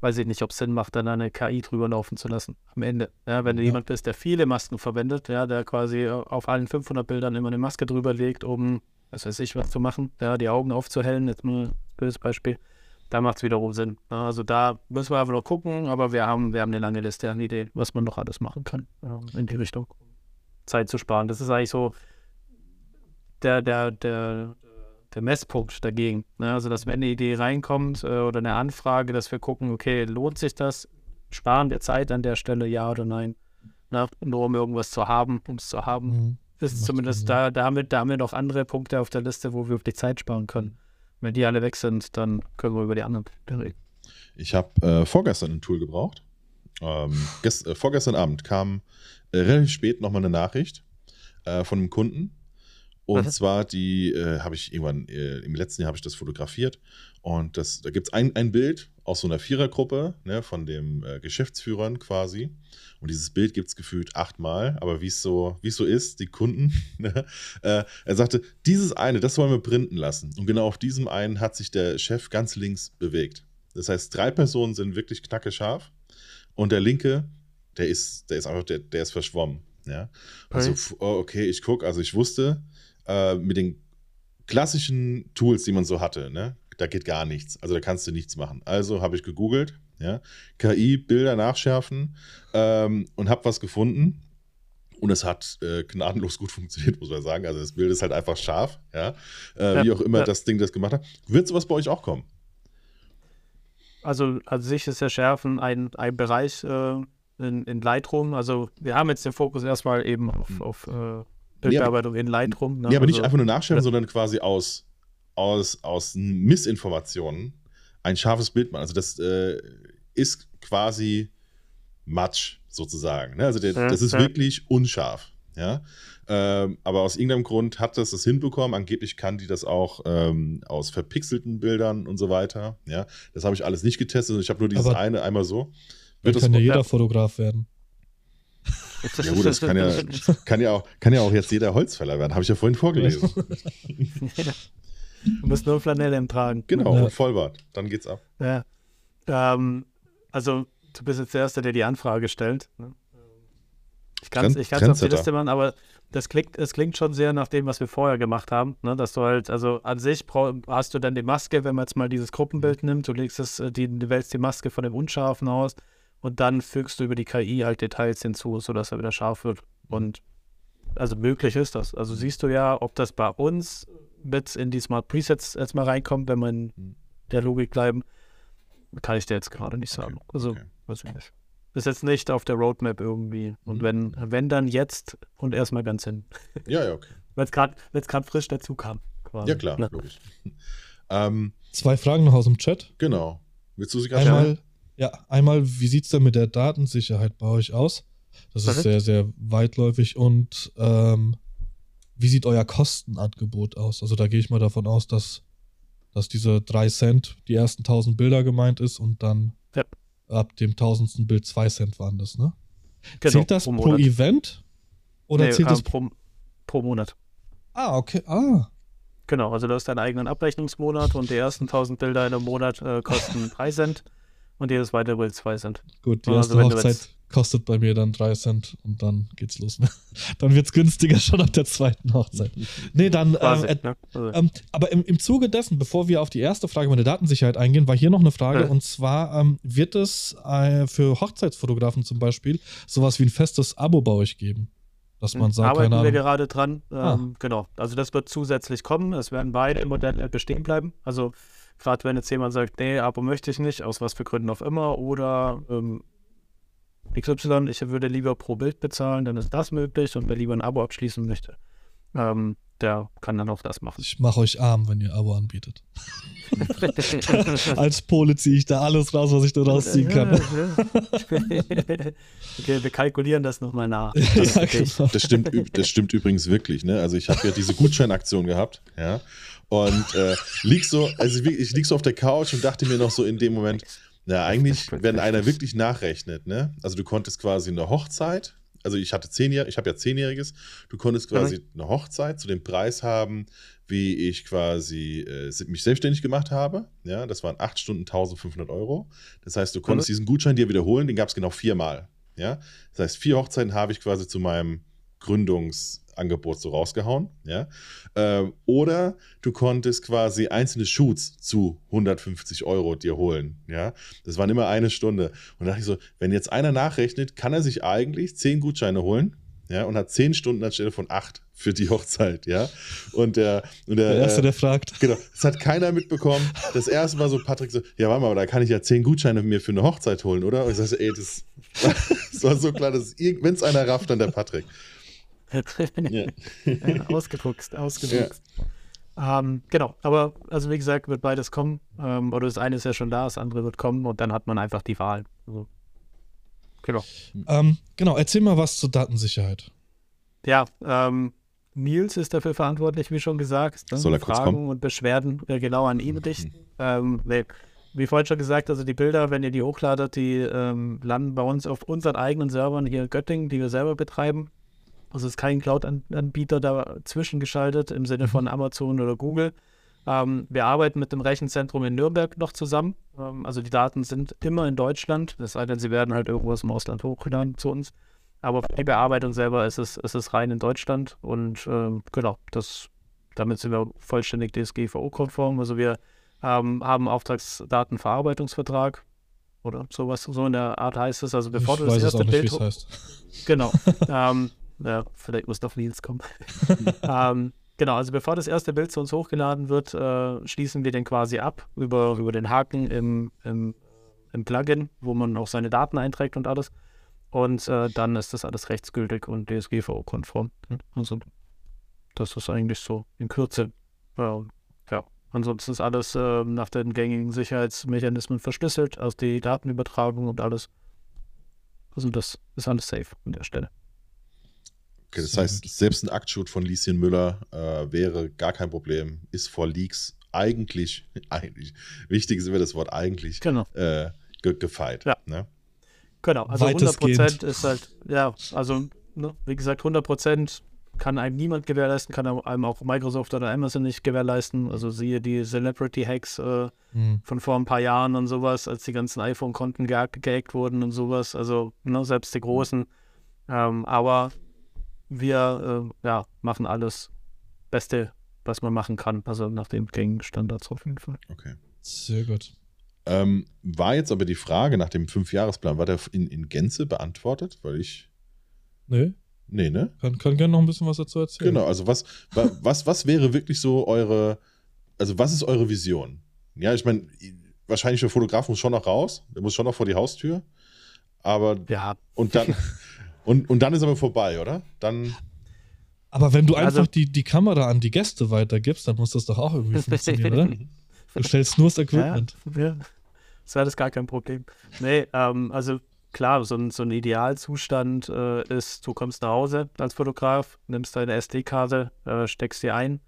weiß ich nicht, ob es Sinn macht, dann eine KI drüber laufen zu lassen am Ende. Ja, wenn du ja. jemand bist, der viele Masken verwendet, ja, der quasi auf allen 500 Bildern immer eine Maske drüber legt, um, was weiß ich, was zu machen, ja, die Augen aufzuhellen, jetzt nur ein böses Beispiel, da macht es wiederum Sinn. Ja, also da müssen wir einfach noch gucken, aber wir haben, wir haben eine lange Liste an Ideen, was man noch alles machen kann in die Richtung. Zeit zu sparen. Das ist eigentlich so der, der, der, der Messpunkt dagegen. Ne? Also, dass wenn eine Idee reinkommt äh, oder eine Anfrage, dass wir gucken, okay, lohnt sich das? Sparen wir Zeit an der Stelle, ja oder nein? Na, nur um irgendwas zu haben, um es zu haben. Mhm. Ist zumindest da, da, haben wir, da haben wir noch andere Punkte auf der Liste, wo wir wirklich Zeit sparen können. Wenn die alle weg sind, dann können wir über die anderen reden. Ich habe äh, vorgestern ein Tool gebraucht. Ähm, gest, äh, vorgestern Abend kam äh, relativ spät nochmal eine Nachricht äh, von einem Kunden, und mhm. zwar die äh, habe ich irgendwann, äh, im letzten Jahr habe ich das fotografiert. Und das, da gibt es ein, ein Bild aus so einer Vierergruppe ne, von dem äh, Geschäftsführern quasi. Und dieses Bild gibt es gefühlt achtmal, aber wie es so, es so ist, die Kunden, [LAUGHS] ne, äh, er sagte, dieses eine, das wollen wir printen lassen. Und genau auf diesem einen hat sich der Chef ganz links bewegt. Das heißt, drei Personen sind wirklich knacke scharf und der linke, der ist, der ist einfach, der, der ist verschwommen. Ja. Also, oh, okay, ich gucke, also ich wusste, äh, mit den klassischen Tools, die man so hatte, ne? Da geht gar nichts. Also da kannst du nichts machen. Also habe ich gegoogelt, ja, KI, Bilder nachschärfen ähm, und habe was gefunden. Und es hat äh, gnadenlos gut [LAUGHS] funktioniert, muss man sagen. Also das Bild ist halt einfach scharf, ja. Äh, ja wie auch immer ja. das Ding das gemacht hat. Wird sowas bei euch auch kommen? Also an sich ist ja Schärfen ein, ein Bereich äh, in, in Lightroom. Also wir haben jetzt den Fokus erstmal eben auf, mhm. auf äh, Bildbearbeitung in Lightroom. Ne? Ja, aber nicht also, einfach nur nachstellen, sondern quasi aus, aus, aus Missinformationen ein scharfes Bild machen. Also das äh, ist quasi Matsch sozusagen. Ne? Also der, ja, das ist ja. wirklich unscharf. Ja, ähm, aber aus irgendeinem Grund hat das das hinbekommen. Angeblich kann die das auch ähm, aus verpixelten Bildern und so weiter. Ja, das habe ich alles nicht getestet. Ich habe nur dieses aber eine einmal so. Wird kann ja jeder Fotograf werden. Ja gut, das kann ja, kann ja, auch, kann ja auch jetzt jeder Holzfäller werden. Habe ich ja vorhin vorgelesen. [LAUGHS] [LAUGHS] Du musst nur Flanelle tragen. Genau, ja. und Vollbart. Dann geht's ab. Ja. Ähm, also, du bist jetzt der Erste, der die Anfrage stellt. Ne? Ich kann es ich auf die Liste machen, aber das klingt, das klingt schon sehr nach dem, was wir vorher gemacht haben. Ne? Dass du halt, also an sich hast du dann die Maske, wenn man jetzt mal dieses Gruppenbild nimmt, du legst es, äh, die, du wählst die Maske von dem Unscharfen aus und dann fügst du über die KI halt Details hinzu, sodass er wieder scharf wird. Und also möglich ist das. Also siehst du ja, ob das bei uns mit in die Smart Presets jetzt mal reinkommt, wenn man der Logik bleiben, kann ich dir jetzt gerade nicht sagen. Okay. Also, okay. weiß ich nicht. Ist jetzt nicht auf der Roadmap irgendwie. Und mhm. wenn, wenn dann jetzt und erstmal ganz hin. Ja, ja, okay. Weil es gerade frisch dazu kam. Quasi. Ja, klar, Na. logisch. [LAUGHS] ähm, Zwei Fragen noch aus dem Chat. Genau. Willst du sie gerade Einmal, ja, einmal, wie sieht es denn mit der Datensicherheit bei euch aus? Das ist sehr, sehr weitläufig. Und ähm, wie sieht euer Kostenangebot aus? Also da gehe ich mal davon aus, dass, dass diese 3 Cent die ersten 1000 Bilder gemeint ist und dann ja. ab dem tausendsten Bild 2 Cent waren das, ne? Genau, zählt das pro, pro Event? Oder nee, zählt das pro, pro Monat? Ah, okay. Ah. Genau, also du hast deinen eigenen Abrechnungsmonat und die ersten 1000 Bilder in einem Monat äh, kosten [LAUGHS] 3 Cent und jedes weitere will 2 Cent. Gut, die also erste Hochzeit kostet bei mir dann 3 Cent und dann geht's los. [LAUGHS] dann wird's günstiger [LAUGHS] schon ab der zweiten Hochzeit. Nee, dann, [LAUGHS] ähm, äh, ne? also. ähm, aber im, im Zuge dessen, bevor wir auf die erste Frage mit der Datensicherheit eingehen, war hier noch eine Frage ja. und zwar ähm, wird es äh, für Hochzeitsfotografen zum Beispiel sowas wie ein festes Abo bei euch geben? Dass man sagt, Arbeiten wir gerade dran. Ah. Ähm, genau. Also das wird zusätzlich kommen. Es werden beide Modelle bestehen bleiben. Also Gerade wenn jetzt jemand sagt, nee, Abo möchte ich nicht, aus was für Gründen auch immer, oder ähm, XY, ich würde lieber pro Bild bezahlen, dann ist das möglich und wer lieber ein Abo abschließen möchte, ähm, der kann dann auch das machen. Ich mache euch arm, wenn ihr Abo anbietet. Als Pole ziehe ich da alles raus, was ich da rausziehen kann. [LAUGHS] okay, wir kalkulieren das nochmal nach. Das, [LAUGHS] ja, genau. das, stimmt, das stimmt übrigens wirklich. Ne? Also ich habe ja diese Gutscheinaktion gehabt, ja. Und äh, lieg so, also ich, ich lieg so auf der Couch und dachte mir noch so in dem Moment, na, eigentlich, wenn einer wirklich nachrechnet, ne? Also du konntest quasi eine Hochzeit also ich hatte zehnjährig, ich habe ja zehnjähriges, du konntest quasi mhm. eine Hochzeit zu dem Preis haben, wie ich quasi äh, mich selbstständig gemacht habe. Ja, das waren acht Stunden 1500 Euro. Das heißt, du konntest mhm. diesen Gutschein dir wiederholen, den gab es genau viermal. Ja, das heißt, vier Hochzeiten habe ich quasi zu meinem Gründungsangebot so rausgehauen, ja. Ähm, oder du konntest quasi einzelne Shoots zu 150 Euro dir holen, ja. Das waren immer eine Stunde. Und da dachte ich so, wenn jetzt einer nachrechnet, kann er sich eigentlich zehn Gutscheine holen, ja, und hat zehn Stunden anstelle von acht für die Hochzeit, ja. Und der, und der, der Erste, der fragt. Genau, das hat keiner mitbekommen. Das erste Mal so Patrick so, ja, warte mal, da kann ich ja zehn Gutscheine mir für eine Hochzeit holen, oder? Und ich sage, ey, das, [LAUGHS] das war so klar, dass wenn es einer rafft, dann der Patrick. [LAUGHS] ja. ausgefuchst, ausgefuchst. Ja. Ähm, genau, aber also wie gesagt, wird beides kommen. Ähm, oder das eine ist ja schon da, das andere wird kommen und dann hat man einfach die Wahl. Also, genau. Ähm, genau, erzähl mal was zur Datensicherheit. Ja, ähm, Nils ist dafür verantwortlich, wie schon gesagt. Ne? Soll er Fragen kurz kommen? und Beschwerden äh, genau an ihn richten. Mhm. Ähm, nee. Wie vorhin schon gesagt, also die Bilder, wenn ihr die hochladet, die ähm, landen bei uns auf unseren eigenen Servern hier in Göttingen, die wir selber betreiben. Also ist kein Cloud-Anbieter dazwischen geschaltet im Sinne von mhm. Amazon oder Google. Ähm, wir arbeiten mit dem Rechenzentrum in Nürnberg noch zusammen. Ähm, also die Daten sind immer in Deutschland, es sei denn, sie werden halt irgendwo im Ausland hochgeladen zu uns. Aber für die Bearbeitung selber ist es, ist es rein in Deutschland und ähm, genau, das, damit sind wir vollständig DSGVO-konform. Also wir ähm, haben Auftragsdatenverarbeitungsvertrag oder sowas, so in der Art heißt es. Also bevor ich du das erste Bild. Heißt. Genau. [LAUGHS] ähm, ja, vielleicht muss doch Nils kommen. [LAUGHS] ähm, genau, also bevor das erste Bild zu uns hochgeladen wird, äh, schließen wir den quasi ab über, über den Haken im, im, im Plugin, wo man auch seine Daten einträgt und alles. Und äh, dann ist das alles rechtsgültig und DSGVO-konform. Also das ist eigentlich so in Kürze. Ja, ja. Ansonsten ist alles äh, nach den gängigen Sicherheitsmechanismen verschlüsselt, also die Datenübertragung und alles. Also das ist alles safe an der Stelle. Okay, das heißt, selbst ein Aktshoot von Lieschen Müller äh, wäre gar kein Problem, ist vor Leaks eigentlich, [LAUGHS] eigentlich, wichtig ist immer das Wort eigentlich, genau. äh, ge gefeit. Ja. Ne? Genau, also 100% ist halt, ja, also, ne, wie gesagt, 100% kann einem niemand gewährleisten, kann einem auch Microsoft oder Amazon nicht gewährleisten. Also siehe die Celebrity-Hacks äh, mhm. von vor ein paar Jahren und sowas, als die ganzen iPhone-Konten gehackt wurden und sowas. Also ne, selbst die Großen. Ähm, aber wir äh, ja, machen alles Beste, was man machen kann. Also nach den gängigen Standards auf jeden Fall. Okay. Sehr gut. Ähm, war jetzt aber die Frage nach dem Fünfjahresplan, war der in, in Gänze beantwortet? Weil ich. Nee. Nee, ne? Kann, kann gerne noch ein bisschen was dazu erzählen. Genau, also was, was, was wäre wirklich so eure, also was ist eure Vision? Ja, ich meine, wahrscheinlich der Fotograf muss schon noch raus, der muss schon noch vor die Haustür, aber ja. und dann [LAUGHS] Und, und dann ist aber vorbei, oder? Dann. Aber wenn du also, einfach die, die Kamera an die Gäste weitergibst, dann muss das doch auch irgendwie funktionieren, oder? Du stellst nur das Equipment. Ja, ja. Das wäre das gar kein Problem. Nee, ähm, also klar, so ein, so ein Idealzustand äh, ist, du kommst nach Hause als Fotograf, nimmst deine SD-Karte, äh, steckst sie ein,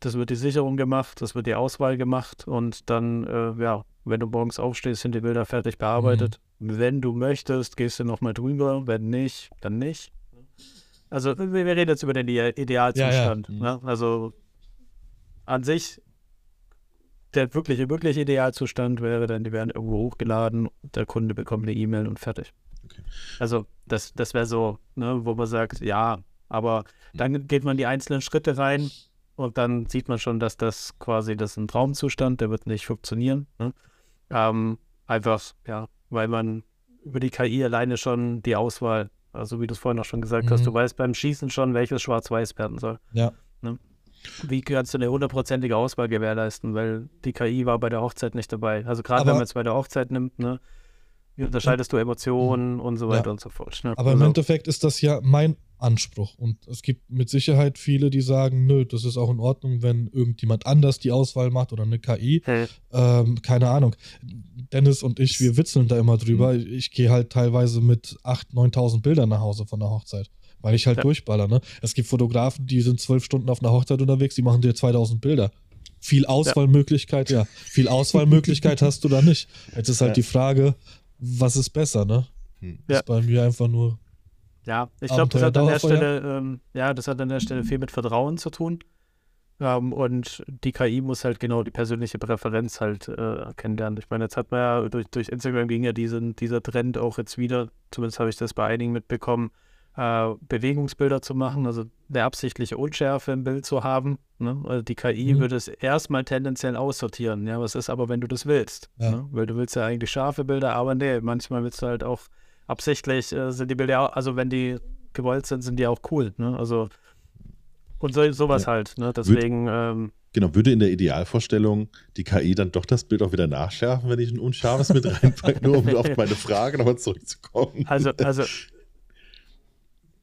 das wird die Sicherung gemacht, das wird die Auswahl gemacht und dann, äh, ja, wenn du morgens aufstehst, sind die Bilder fertig bearbeitet. Mhm. Wenn du möchtest, gehst du nochmal drüber. Wenn nicht, dann nicht. Also, wir, wir reden jetzt über den Idealzustand. Ja, ja. Ne? Also, an sich, der wirkliche, wirkliche Idealzustand wäre dann, die werden irgendwo hochgeladen, der Kunde bekommt eine E-Mail und fertig. Okay. Also, das, das wäre so, ne, wo man sagt, ja, aber dann geht man die einzelnen Schritte rein und dann sieht man schon, dass das quasi, das ist ein Traumzustand, der wird nicht funktionieren. Ne? Ähm, einfach, ja, weil man über die KI alleine schon die Auswahl, also wie du es vorhin auch schon gesagt mhm. hast, du weißt beim Schießen schon, welches Schwarz-Weiß werden soll. Ja. Ne? Wie kannst du eine hundertprozentige Auswahl gewährleisten? Weil die KI war bei der Hochzeit nicht dabei. Also gerade wenn man es bei der Hochzeit nimmt, ne, wie unterscheidest du Emotionen mhm. und so weiter ja. und so fort. Ne? Aber also, im Endeffekt ist das ja mein Anspruch. Und es gibt mit Sicherheit viele, die sagen, nö, das ist auch in Ordnung, wenn irgendjemand anders die Auswahl macht oder eine KI. Hm. Ähm, keine Ahnung. Dennis und ich, wir witzeln da immer drüber. Hm. Ich gehe halt teilweise mit 8.000, 9.000 Bildern nach Hause von der Hochzeit. Weil ich halt ja. durchballer. Ne? Es gibt Fotografen, die sind zwölf Stunden auf einer Hochzeit unterwegs, die machen dir 2000 Bilder. Viel Auswahlmöglichkeit, ja. ja. Viel Auswahlmöglichkeit [LAUGHS] hast du da nicht. Jetzt ist halt ja. die Frage, was ist besser, ne? Hm. Ist bei mir einfach nur Ja, ich glaube, das hat an der Stelle, ähm, ja, das hat an der Stelle viel mit Vertrauen zu tun. Ähm, und die KI muss halt genau die persönliche Präferenz halt äh, kennenlernen. Ich meine, jetzt hat man ja durch, durch Instagram ging ja diesen, dieser Trend auch jetzt wieder, zumindest habe ich das bei einigen mitbekommen, äh, Bewegungsbilder zu machen, also eine absichtliche Unschärfe im Bild zu haben. Ne? Also die KI mhm. würde es erstmal tendenziell aussortieren. Ja, was ist aber, wenn du das willst? Ja. Ne? Weil du willst ja eigentlich scharfe Bilder, aber nee, manchmal willst du halt auch absichtlich, äh, sind die Bilder, also wenn die gewollt sind, sind die auch cool. Ne? Also und so, sowas ja. halt. Ne? Deswegen. Würde, ähm, genau, würde in der Idealvorstellung die KI dann doch das Bild auch wieder nachschärfen, wenn ich ein unscharfes mit reinpacke, nur um [LAUGHS] auf meine Frage nochmal zurückzukommen. Also, also [LAUGHS]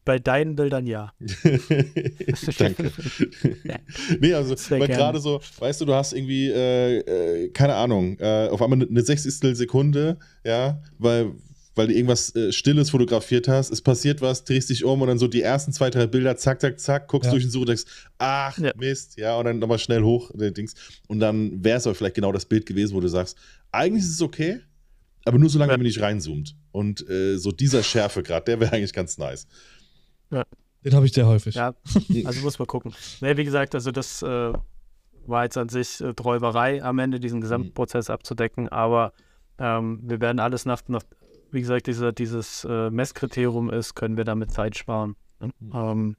bei deinen Bildern ja. [LAUGHS] Danke. nee, also, weil gerade so, weißt du, du hast irgendwie, äh, äh, keine Ahnung, äh, auf einmal eine Sechzigstel Sekunde, ja, weil, weil du irgendwas äh, Stilles fotografiert hast, es passiert was, drehst dich um und dann so die ersten zwei, drei Bilder, zack, zack, zack, guckst ja. durch den Such und denkst, ach, ja. Mist, ja, und dann nochmal schnell hoch, äh, Dings. Und dann wäre es aber vielleicht genau das Bild gewesen, wo du sagst, eigentlich ist es okay, aber nur solange ja. man nicht reinzoomt. Und äh, so dieser Schärfegrad, der wäre [LAUGHS] eigentlich ganz nice. Ja. Den habe ich sehr häufig. Ja, [LAUGHS] also muss man gucken. Nee, wie gesagt, also das äh, war jetzt an sich äh, Träuberei am Ende, diesen Gesamtprozess mhm. abzudecken, aber ähm, wir werden alles nach, nach wie gesagt, dieser, dieses äh, Messkriterium ist, können wir damit Zeit sparen. Ne? Mhm. Ähm,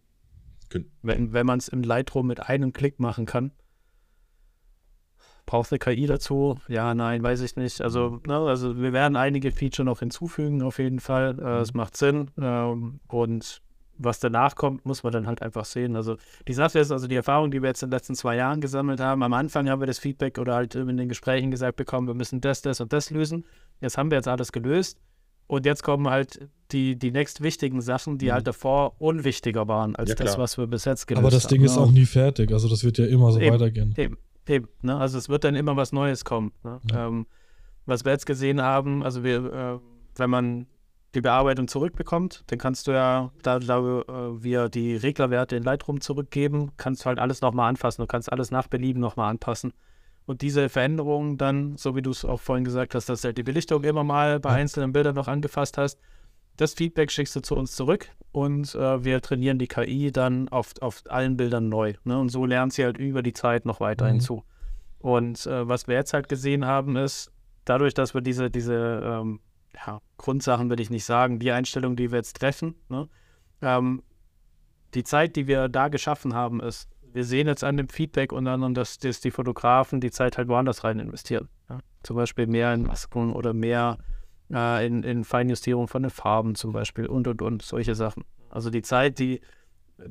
wenn wenn man es im Lightroom mit einem Klick machen kann, braucht eine KI dazu? Ja, nein, weiß ich nicht. Also, mhm. ne, also wir werden einige Feature noch hinzufügen, auf jeden Fall. Äh, es mhm. macht Sinn. Ähm, und was danach kommt, muss man dann halt einfach sehen. Also die Sache ist, also die Erfahrung, die wir jetzt in den letzten zwei Jahren gesammelt haben, am Anfang haben wir das Feedback oder halt in den Gesprächen gesagt bekommen, wir müssen das, das und das lösen. Jetzt haben wir jetzt alles gelöst. Und jetzt kommen halt die, die nächst wichtigen Sachen, die mhm. halt davor unwichtiger waren als ja, das, was wir bis jetzt gelöst haben. Aber das Ding haben, ist ne? auch nie fertig. Also das wird ja immer so eben, weitergehen. Eben, eben. Ne? Also es wird dann immer was Neues kommen. Ne? Ja. Ähm, was wir jetzt gesehen haben, also wir, äh, wenn man die Bearbeitung zurückbekommt, dann kannst du ja, da, da äh, wir die Reglerwerte in Lightroom zurückgeben, kannst du halt alles nochmal anfassen. Du kannst alles nach Belieben nochmal anpassen. Und diese Veränderungen dann, so wie du es auch vorhin gesagt hast, dass du halt die Belichtung immer mal bei einzelnen Bildern noch angefasst hast, das Feedback schickst du zu uns zurück und äh, wir trainieren die KI dann auf, auf allen Bildern neu. Ne? Und so lernt sie halt über die Zeit noch weiter mhm. hinzu. Und äh, was wir jetzt halt gesehen haben, ist, dadurch, dass wir diese, diese ähm, ja, Grundsachen, würde ich nicht sagen, die Einstellung, die wir jetzt treffen, ne? ähm, die Zeit, die wir da geschaffen haben, ist wir sehen jetzt an dem Feedback und dann, dass, dass die Fotografen die Zeit halt woanders rein investieren. Ja? Zum Beispiel mehr in Masken oder mehr äh, in, in Feinjustierung von den Farben zum Beispiel und und und solche Sachen. Also die Zeit, die,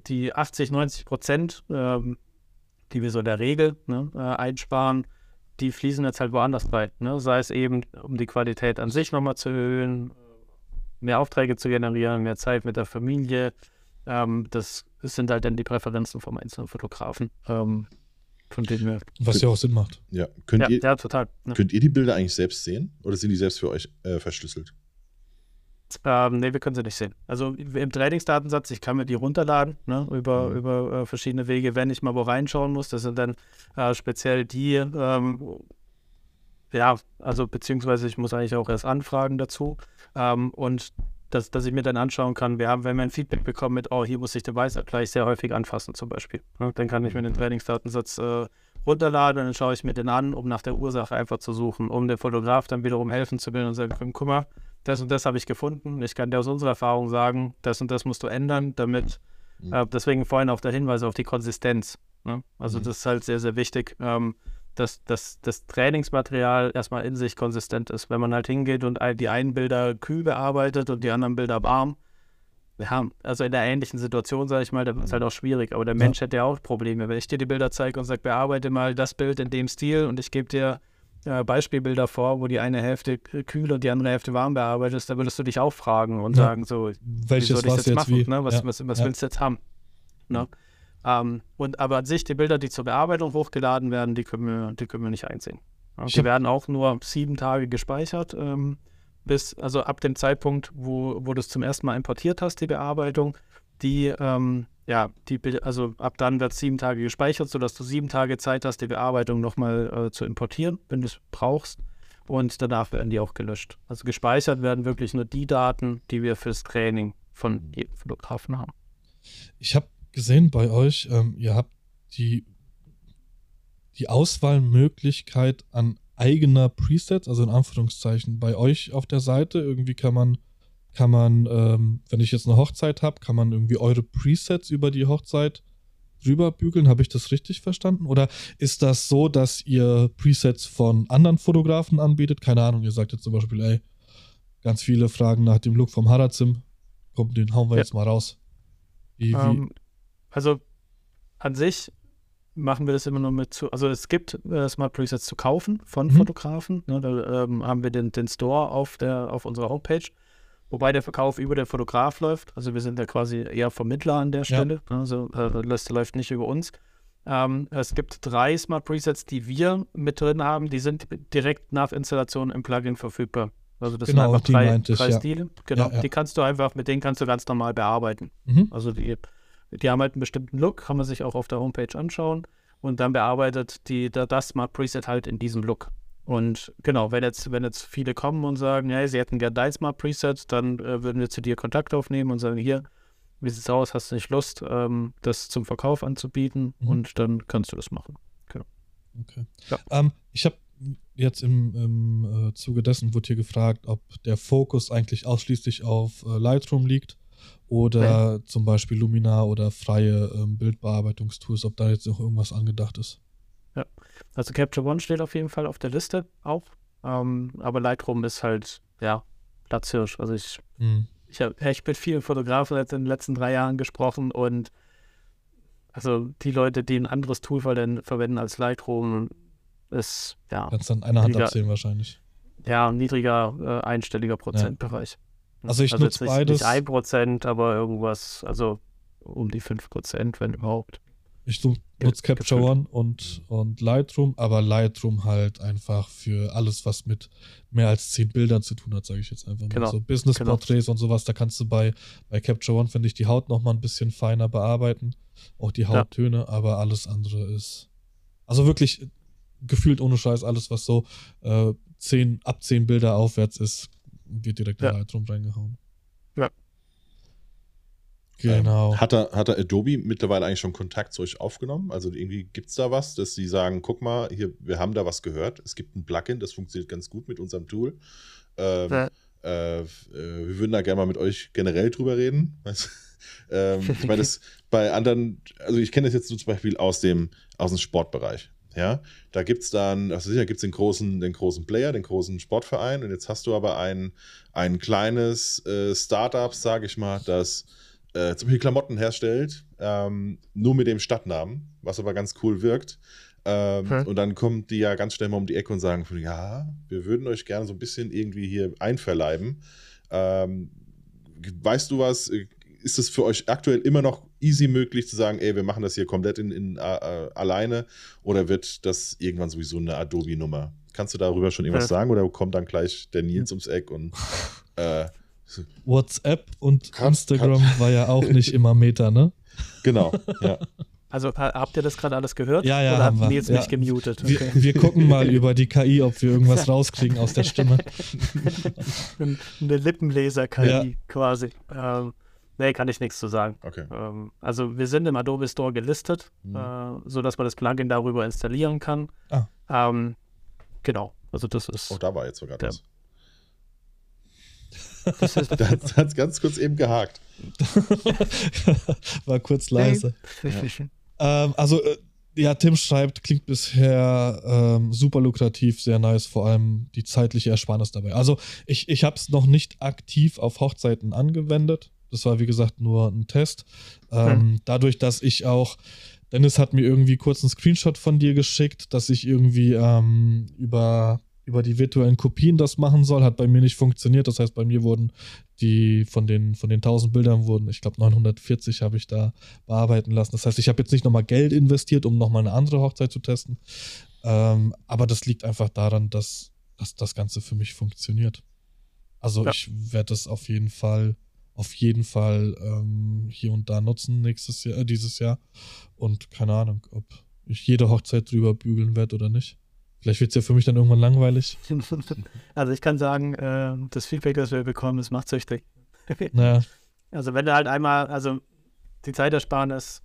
die 80, 90 Prozent, ähm, die wir so in der Regel ne, äh, einsparen, die fließen jetzt halt woanders rein. Ne? Sei es eben, um die Qualität an sich nochmal zu erhöhen, mehr Aufträge zu generieren, mehr Zeit mit der Familie, ähm, das sind halt dann die Präferenzen vom einzelnen Fotografen. Ähm, von denen wir. Was ja auch Sinn macht. Ja, könnt, ja, ihr, ja, total. Ja. Könnt ihr die Bilder eigentlich selbst sehen oder sind die selbst für euch äh, verschlüsselt? Ähm, ne, wir können sie nicht sehen. Also im Trainingsdatensatz, ich kann mir die runterladen ne, über, mhm. über äh, verschiedene Wege, wenn ich mal wo reinschauen muss. Das sind dann äh, speziell die, ähm, ja, also beziehungsweise ich muss eigentlich auch erst anfragen dazu. Ähm, und dass, dass ich mir dann anschauen kann, wir haben, wenn wir ein Feedback bekommen mit, oh, hier muss ich den Weißabgleich sehr häufig anfassen zum Beispiel. Ja, dann kann ich mir den Trainingsdatensatz äh, runterladen und dann schaue ich mir den an, um nach der Ursache einfach zu suchen, um dem Fotograf dann wiederum helfen zu können und sagen, guck mal, das und das habe ich gefunden. Ich kann dir aus unserer Erfahrung sagen, das und das musst du ändern, damit, mhm. äh, deswegen vorhin auch der Hinweis auf die Konsistenz. Ne? Also mhm. das ist halt sehr, sehr wichtig. Ähm, dass, dass das Trainingsmaterial erstmal in sich konsistent ist. Wenn man halt hingeht und die einen Bilder kühl bearbeitet und die anderen Bilder warm, ja, also in der ähnlichen Situation, sage ich mal, da wird es halt auch schwierig. Aber der Mensch ja. hätte ja auch Probleme. Wenn ich dir die Bilder zeige und sage, bearbeite mal das Bild in dem Stil und ich gebe dir äh, Beispielbilder vor, wo die eine Hälfte kühl und die andere Hälfte warm bearbeitet ist, dann würdest du dich auch fragen und ja. sagen, so, Welches wie soll ich das jetzt machen? Ne? Was, was, was willst du jetzt haben? Ne? Ähm, und aber an sich die Bilder, die zur Bearbeitung hochgeladen werden, die können wir, die können wir nicht einsehen. Ja, die werden auch nur sieben Tage gespeichert, ähm, bis, also ab dem Zeitpunkt, wo, wo du es zum ersten Mal importiert hast, die Bearbeitung, die, ähm, ja, die, also ab dann wird sieben Tage gespeichert, sodass du sieben Tage Zeit hast, die Bearbeitung nochmal äh, zu importieren, wenn du es brauchst. Und danach werden die auch gelöscht. Also gespeichert werden wirklich nur die Daten, die wir fürs Training von jedem Fotografen haben. Ich habe gesehen bei euch, ähm, ihr habt die, die Auswahlmöglichkeit an eigener Presets, also in Anführungszeichen, bei euch auf der Seite. Irgendwie kann man, kann man, ähm, wenn ich jetzt eine Hochzeit habe, kann man irgendwie eure Presets über die Hochzeit rüberbügeln. Habe ich das richtig verstanden? Oder ist das so, dass ihr Presets von anderen Fotografen anbietet? Keine Ahnung, ihr sagt jetzt zum Beispiel, ey, ganz viele Fragen nach dem Look vom Harazim. Komm, den hauen wir ja. jetzt mal raus. Wie, wie? Ähm, also an sich machen wir das immer nur mit zu, also es gibt äh, Smart Presets zu kaufen von mhm. Fotografen. Ne, da ähm, haben wir den, den Store auf der auf unserer Homepage, wobei der Verkauf über den Fotograf läuft. Also wir sind ja quasi eher Vermittler an der Stelle. Ja. Ne, also äh, das läuft nicht über uns. Ähm, es gibt drei Smart Presets, die wir mit drin haben, die sind direkt nach Installation im Plugin verfügbar. Also das genau, sind einfach drei, drei ich, Stile. Genau, ja, ja. die kannst du einfach, mit denen kannst du ganz normal bearbeiten. Mhm. Also die die haben halt einen bestimmten Look, kann man sich auch auf der Homepage anschauen. Und dann bearbeitet die, das Smart Preset halt in diesem Look. Und genau, wenn jetzt, wenn jetzt viele kommen und sagen, ja, sie hätten gerne dein Smart Preset, dann äh, würden wir zu dir Kontakt aufnehmen und sagen, hier, wie sieht's aus, hast du nicht Lust, ähm, das zum Verkauf anzubieten? Mhm. Und dann kannst du das machen. Genau. Okay. Ja. Ähm, ich habe jetzt im, im äh, Zuge dessen wurde hier gefragt, ob der Fokus eigentlich ausschließlich auf äh, Lightroom liegt oder okay. zum Beispiel Luminar oder freie ähm, Bildbearbeitungstools, ob da jetzt noch irgendwas angedacht ist. Ja, also Capture One steht auf jeden Fall auf der Liste auch. Ähm, aber Lightroom ist halt, ja, Platzhirsch. Also ich, hm. ich habe echt mit vielen Fotografen jetzt in den letzten drei Jahren gesprochen und also die Leute, die ein anderes Tool verwenden als Lightroom, ist ja. Kannst dann eine Hand abzählen wahrscheinlich. Ja, ein niedriger äh, einstelliger Prozentbereich. Ja. Also ich also nutze nicht, beides. Nicht 1%, aber irgendwas, also um die 5%, wenn überhaupt. Ich nutze Capture One und, und Lightroom, aber Lightroom halt einfach für alles, was mit mehr als 10 Bildern zu tun hat, sage ich jetzt einfach mal. Genau. So Business-Porträts genau. und sowas, da kannst du bei, bei Capture One, finde ich, die Haut nochmal ein bisschen feiner bearbeiten. Auch die Hauttöne, ja. aber alles andere ist. Also wirklich gefühlt ohne Scheiß, alles, was so äh, 10, ab 10 Bilder aufwärts ist, wird direkt ja. in Lightroom reingehauen. Ja. Genau. Ähm, hat, er, hat er Adobe mittlerweile eigentlich schon Kontakt zu euch aufgenommen? Also irgendwie gibt es da was, dass sie sagen, guck mal, hier, wir haben da was gehört. Es gibt ein Plugin, das funktioniert ganz gut mit unserem Tool. Ähm, ja. äh, äh, wir würden da gerne mal mit euch generell drüber reden. [LAUGHS] ähm, ich meine, das [LAUGHS] bei anderen, also ich kenne das jetzt so zum Beispiel aus dem, aus dem Sportbereich. Ja, da gibt es dann, also sicher gibt es den großen, den großen Player, den großen Sportverein und jetzt hast du aber ein, ein kleines äh, Startup, sage ich mal, das äh, zum Beispiel Klamotten herstellt, ähm, nur mit dem Stadtnamen, was aber ganz cool wirkt. Ähm, hm. Und dann kommen die ja ganz schnell mal um die Ecke und sagen, ja, wir würden euch gerne so ein bisschen irgendwie hier einverleiben. Ähm, weißt du was, ist es für euch aktuell immer noch easy möglich zu sagen, ey, wir machen das hier komplett in, in uh, alleine oder wird das irgendwann sowieso eine Adobe-Nummer? Kannst du darüber schon irgendwas ja. sagen oder kommt dann gleich der Nils ums Eck und [LAUGHS] äh, WhatsApp und kann, Instagram kann. war ja auch nicht immer Meta, ne? Genau, ja. Also habt ihr das gerade alles gehört? Ja, ja. Oder haben habt ihr jetzt ja. nicht gemutet? Okay. Wir, wir, gucken mal [LAUGHS] über die KI, ob wir irgendwas rauskriegen aus der Stimme. [LAUGHS] Eine Lippenleser-KI ja. quasi. Ähm, Nee, kann ich nichts zu sagen. Okay. Ähm, also wir sind im Adobe Store gelistet, mhm. äh, sodass man das Plugin darüber installieren kann. Ah. Ähm, genau. Also das ist. Oh, da war jetzt sogar der, das. Das da hat es ganz kurz eben gehakt. [LAUGHS] war kurz leise. ja. ähm, also äh, ja, Tim schreibt, klingt bisher ähm, super lukrativ, sehr nice, vor allem die zeitliche Ersparnis dabei. Also ich, ich habe es noch nicht aktiv auf Hochzeiten angewendet. Das war, wie gesagt, nur ein Test. Ähm, hm. Dadurch, dass ich auch, Dennis hat mir irgendwie kurz einen Screenshot von dir geschickt, dass ich irgendwie ähm, über, über die virtuellen Kopien das machen soll, hat bei mir nicht funktioniert. Das heißt, bei mir wurden die von den, von den 1000 Bildern wurden, ich glaube 940 habe ich da bearbeiten lassen. Das heißt, ich habe jetzt nicht nochmal Geld investiert, um nochmal eine andere Hochzeit zu testen. Ähm, aber das liegt einfach daran, dass, dass das Ganze für mich funktioniert. Also ja. ich werde das auf jeden Fall auf jeden Fall ähm, hier und da nutzen nächstes Jahr, äh, dieses Jahr. Und keine Ahnung, ob ich jede Hochzeit drüber bügeln werde oder nicht. Vielleicht wird es ja für mich dann irgendwann langweilig. [LAUGHS] Also ich kann sagen, äh, das Feedback, das wir bekommen, ist macht süchtig. Naja. [LAUGHS] Also wenn du halt einmal, also die Zeitersparnis,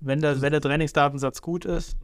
wenn der, wenn der Trainingsdatensatz gut ist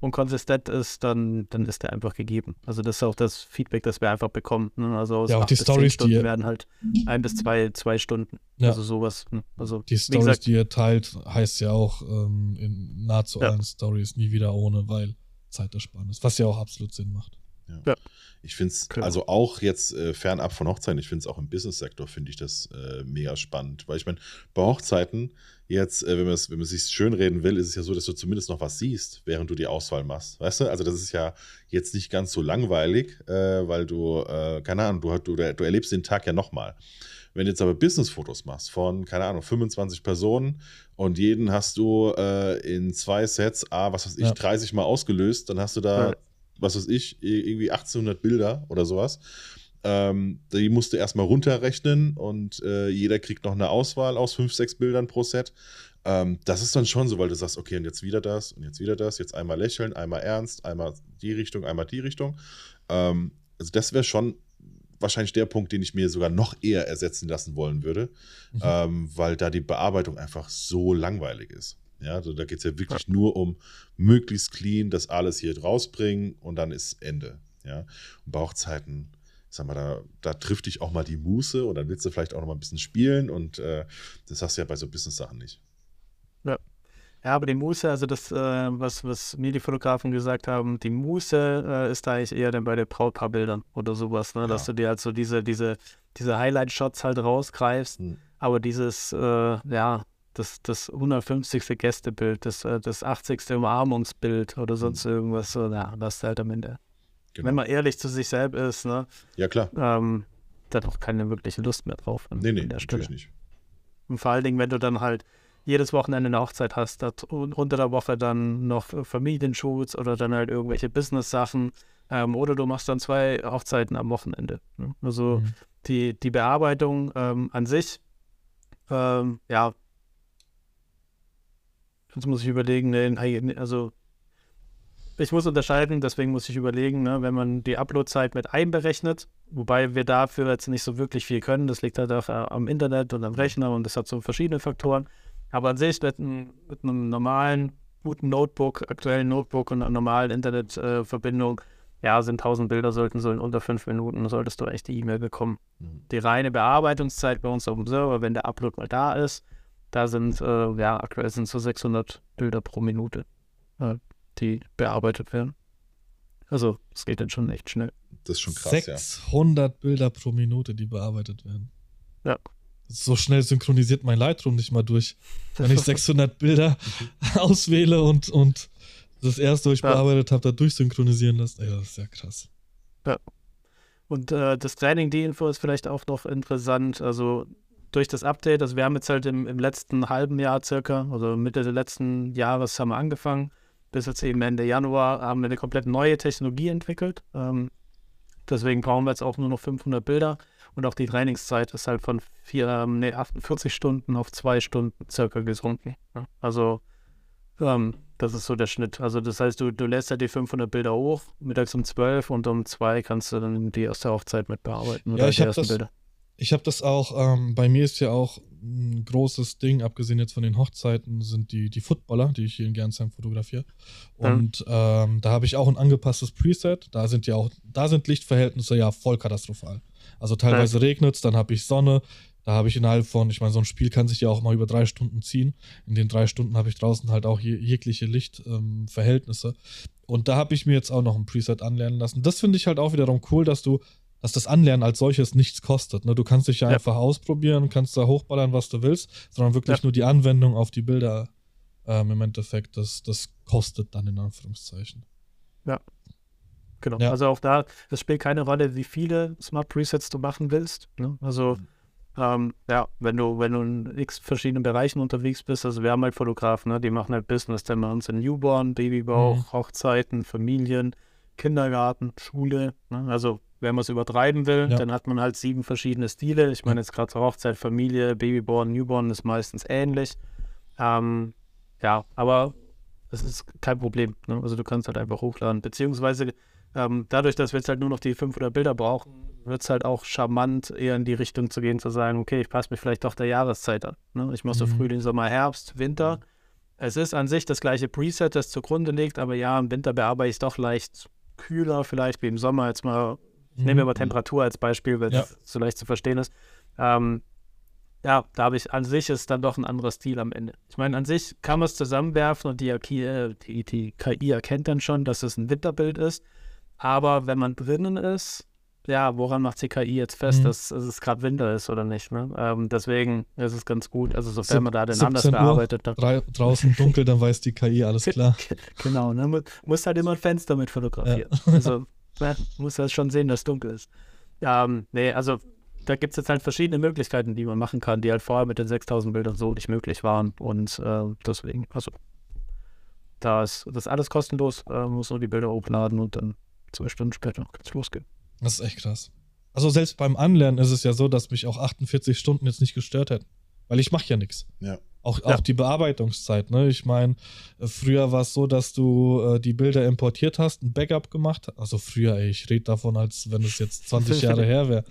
und konsistent ist, dann, dann ist der einfach gegeben. Also das ist auch das Feedback, das wir einfach bekommen. Ne? Also ja, auch die Stories, Stunden die werden halt ein bis zwei, zwei Stunden. Ja. Also sowas. Ne? Also die Stories, die ihr teilt, heißt ja auch ähm, in nahezu ja. allen Stories nie wieder ohne, weil Zeitersparnis, was ja auch absolut Sinn macht. Ja. ja. Ich finde es, genau. also auch jetzt äh, fernab von Hochzeiten, ich finde es auch im Business-Sektor, finde ich das äh, mega spannend. Weil ich meine, bei Hochzeiten, jetzt, äh, wenn man es wenn sich schön reden will, ist es ja so, dass du zumindest noch was siehst, während du die Auswahl machst. Weißt du? Also das ist ja jetzt nicht ganz so langweilig, äh, weil du, äh, keine Ahnung, du, du, du erlebst den Tag ja nochmal. Wenn du jetzt aber Business-Fotos machst von, keine Ahnung, 25 Personen und jeden hast du äh, in zwei Sets, ah, was weiß ich, ja. 30 Mal ausgelöst, dann hast du da ja was weiß ich, irgendwie 1800 Bilder oder sowas. Ähm, die musst du erstmal runterrechnen und äh, jeder kriegt noch eine Auswahl aus fünf, sechs Bildern pro Set. Ähm, das ist dann schon so, weil du sagst, okay, und jetzt wieder das und jetzt wieder das, jetzt einmal lächeln, einmal ernst, einmal die Richtung, einmal die Richtung. Ähm, also das wäre schon wahrscheinlich der Punkt, den ich mir sogar noch eher ersetzen lassen wollen würde, mhm. ähm, weil da die Bearbeitung einfach so langweilig ist. Ja, also da geht es ja wirklich ja. nur um möglichst clean das alles hier rausbringen und dann ist Ende. Ja, und bei Hochzeiten, sag mal, da, da trifft dich auch mal die Muße und dann willst du vielleicht auch noch mal ein bisschen spielen und äh, das hast du ja bei so Business-Sachen nicht. Ja. Ja, aber die Muße, also das, äh, was, was mir die Fotografen gesagt haben, die Muße äh, ist da eigentlich eher dann bei den Brautpaarbildern oder sowas, ne? Ja. dass du dir halt so diese, diese, diese Highlight-Shots halt rausgreifst. Hm. Aber dieses, äh, ja, das, das 150. Gästebild, das, äh, das 80. Umarmungsbild oder sonst mhm. irgendwas, so, ja, das ist halt am Ende. Genau. Wenn man ehrlich zu sich selbst ist, ne? Ja, klar. Ähm, da hat auch keine wirkliche Lust mehr drauf. An, nee, nee, der Stelle. nicht. Und vor allen Dingen, wenn du dann halt jedes Wochenende eine Hochzeit hast, und unter der Woche dann noch Familienshoots oder dann halt irgendwelche Business-Sachen ähm, oder du machst dann zwei Hochzeiten am Wochenende. Ne? Also mhm. die, die Bearbeitung ähm, an sich, ähm, ja, Jetzt muss ich überlegen, ne, also ich muss unterscheiden, deswegen muss ich überlegen, ne, wenn man die Uploadzeit mit einberechnet, wobei wir dafür jetzt nicht so wirklich viel können, das liegt halt auch äh, am Internet und am Rechner und das hat so verschiedene Faktoren. Aber an sich mit, ein, mit einem normalen, guten Notebook, aktuellen Notebook und einer normalen Internetverbindung, äh, ja, sind 1000 Bilder, sollten so in unter fünf Minuten, solltest du echt die E-Mail bekommen. Mhm. Die reine Bearbeitungszeit bei uns auf dem Server, wenn der Upload mal da ist, da sind, äh, ja, aktuell sind so 600 Bilder pro Minute, äh, die bearbeitet werden. Also, es geht dann schon echt schnell. Das ist schon krass, 600 ja. Bilder pro Minute, die bearbeitet werden. Ja. So schnell synchronisiert mein Lightroom nicht mal durch. Wenn ich [LAUGHS] 600 Bilder [LAUGHS] auswähle und, und das erste, was ich ja. bearbeitet habe, da durchsynchronisieren lasse. Ey, das ist ja krass. Ja. Und äh, das Training-D-Info ist vielleicht auch noch interessant. Also durch das Update, also wir haben jetzt halt im, im letzten halben Jahr circa, also Mitte des letzten Jahres haben wir angefangen, bis jetzt eben Ende Januar haben wir eine komplett neue Technologie entwickelt. Ähm, deswegen brauchen wir jetzt auch nur noch 500 Bilder und auch die Trainingszeit ist halt von vier, ähm, nee, 48 Stunden auf zwei Stunden circa gesunken. Also ähm, das ist so der Schnitt. Also das heißt, du, du lässt ja die 500 Bilder hoch, mittags um 12 und um 2 kannst du dann die erste Hochzeit mit bearbeiten. Ja, ich habe das, Bilder. Ich habe das auch, ähm, bei mir ist ja auch ein großes Ding, abgesehen jetzt von den Hochzeiten, sind die, die Footballer, die ich hier in Gernsheim fotografiere. Und ja. ähm, da habe ich auch ein angepasstes Preset. Da sind ja auch, da sind Lichtverhältnisse ja voll katastrophal. Also teilweise ja. regnet es, dann habe ich Sonne. Da habe ich innerhalb von, ich meine, so ein Spiel kann sich ja auch mal über drei Stunden ziehen. In den drei Stunden habe ich draußen halt auch jegliche Lichtverhältnisse. Ähm, und da habe ich mir jetzt auch noch ein Preset anlernen lassen. Das finde ich halt auch wiederum cool, dass du dass das Anlernen als solches nichts kostet. Ne? Du kannst dich ja, ja, einfach ausprobieren, kannst da hochballern, was du willst, sondern wirklich ja. nur die Anwendung auf die Bilder ähm, im Endeffekt, das, das kostet dann in Anführungszeichen. Ja. Genau. Ja. Also auch da, es spielt keine Rolle, wie viele Smart Presets du machen willst. Ne? Also mhm. ähm, ja, wenn du, wenn du in x verschiedenen Bereichen unterwegs bist, also wir haben halt Fotografen, ne? die machen halt Business, dann machen sie Newborn, Babybauch, mhm. Hochzeiten, Familien, Kindergarten, Schule. Ne? Also wenn man es übertreiben will, ja. dann hat man halt sieben verschiedene Stile. Ich meine, jetzt gerade zur Hochzeit, Familie, Babyborn, Newborn ist meistens ähnlich. Ähm, ja, aber es ist kein Problem. Ne? Also du kannst halt einfach hochladen. Beziehungsweise ähm, dadurch, dass wir jetzt halt nur noch die 500 Bilder brauchen, wird es halt auch charmant, eher in die Richtung zu gehen, zu sagen, okay, ich passe mich vielleicht doch der Jahreszeit an. Ne? Ich mache so mhm. Frühling, Sommer, Herbst, Winter. Es ist an sich das gleiche Preset, das zugrunde liegt, aber ja, im Winter bearbeite ich es doch leicht kühler, vielleicht wie im Sommer. Jetzt mal, ich nehme mhm. mal Temperatur als Beispiel, weil es ja. so leicht zu verstehen ist. Ähm, ja, da habe ich an sich ist dann doch ein anderer Stil am Ende. Ich meine, an sich kann man es zusammenwerfen und die, äh, die, die, KI erkennt dann schon, dass es ein Winterbild ist. Aber wenn man drinnen ist, ja, woran macht die KI jetzt fest, mhm. dass, dass, es gerade Winter ist oder nicht? Ne? Ähm, deswegen ist es ganz gut. Also sofern man da den anders bearbeitet. Drei, draußen dunkel, dann weiß die KI alles klar. genau, ne? muss halt immer ein Fenster mit fotografieren. Ja. Also ja, muss das schon sehen, dass es dunkel ist. Ähm, nee, also da gibt es jetzt halt verschiedene Möglichkeiten, die man machen kann, die halt vorher mit den 6000 Bildern so nicht möglich waren. Und äh, deswegen, also, da ist das alles kostenlos, äh, muss nur die Bilder hochladen und dann zwei Stunden später kann es losgehen. Das ist echt krass. Also selbst beim Anlernen ist es ja so, dass mich auch 48 Stunden jetzt nicht gestört hätten. Weil ich mache ja nichts. Ja. Auch, ja. auch die Bearbeitungszeit, ne? Ich meine, äh, früher war es so, dass du äh, die Bilder importiert hast, ein Backup gemacht hast. Also früher, ey, ich rede davon, als wenn es jetzt 20 [LAUGHS] Jahre her wäre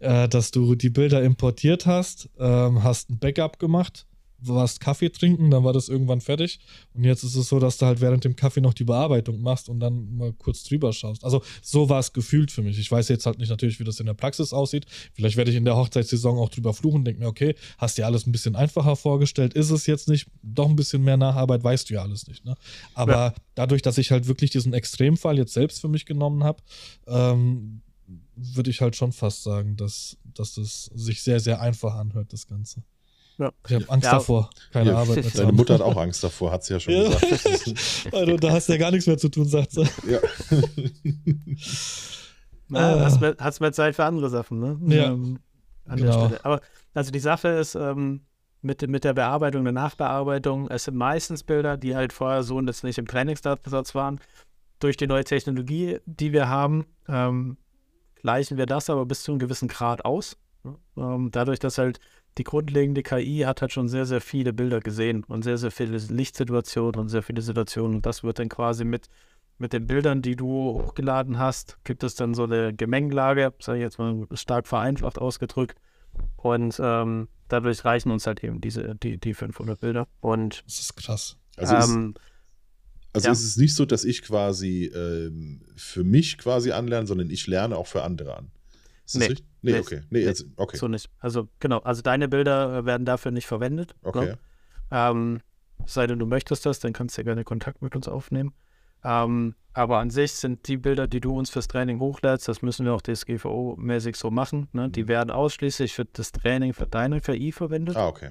äh, dass du die Bilder importiert hast, ähm, hast ein Backup gemacht, warst Kaffee trinken, dann war das irgendwann fertig. Und jetzt ist es so, dass du halt während dem Kaffee noch die Bearbeitung machst und dann mal kurz drüber schaust. Also so war es gefühlt für mich. Ich weiß jetzt halt nicht natürlich, wie das in der Praxis aussieht. Vielleicht werde ich in der Hochzeitssaison auch drüber fluchen und denke mir, okay, hast dir alles ein bisschen einfacher vorgestellt, ist es jetzt nicht, doch ein bisschen mehr Nacharbeit, weißt du ja alles nicht. Ne? Aber ja. dadurch, dass ich halt wirklich diesen Extremfall jetzt selbst für mich genommen habe, ähm, würde ich halt schon fast sagen, dass, dass das sich sehr, sehr einfach anhört, das Ganze. Ja. Ich habe Angst ja. davor, keine ja. Arbeit Deine haben. Mutter hat auch Angst davor, hat sie ja schon ja. gesagt. [LAUGHS] also, da hast du ja gar nichts mehr zu tun, sagt sie. Ja. [LAUGHS] Na, hast, mehr, hast mehr Zeit für andere Sachen, ne? Ja. Ähm, an genau. der Stelle. Aber also die Sache ist, ähm, mit, mit der Bearbeitung, der Nachbearbeitung, es sind meistens Bilder, die halt vorher so und jetzt nicht im Trainingsdatensatz waren. Durch die neue Technologie, die wir haben, ähm, gleichen wir das aber bis zu einem gewissen Grad aus. Ähm, dadurch, dass halt die grundlegende KI hat halt schon sehr, sehr viele Bilder gesehen und sehr, sehr viele Lichtsituationen und sehr viele Situationen. Und das wird dann quasi mit, mit den Bildern, die du hochgeladen hast, gibt es dann so eine Gemengelage, sage ich jetzt mal stark vereinfacht ausgedrückt. Und ähm, dadurch reichen uns halt eben diese, die, die 500 Bilder. Und das ist krass. Also ähm, also ja. es ist nicht so, dass ich quasi ähm, für mich quasi anlerne, sondern ich lerne auch für andere an. Ist nee, richtig? Nee, nee, okay. Nee, jetzt, okay. So nicht. Also genau, also deine Bilder äh, werden dafür nicht verwendet. Okay. Ähm, sei denn, du möchtest das, dann kannst du ja gerne Kontakt mit uns aufnehmen. Ähm, aber an sich sind die Bilder, die du uns fürs Training hochlädst, das müssen wir auch DSGVO-mäßig so machen. Ne? Die mhm. werden ausschließlich für das Training für deine KI verwendet. Ah, okay.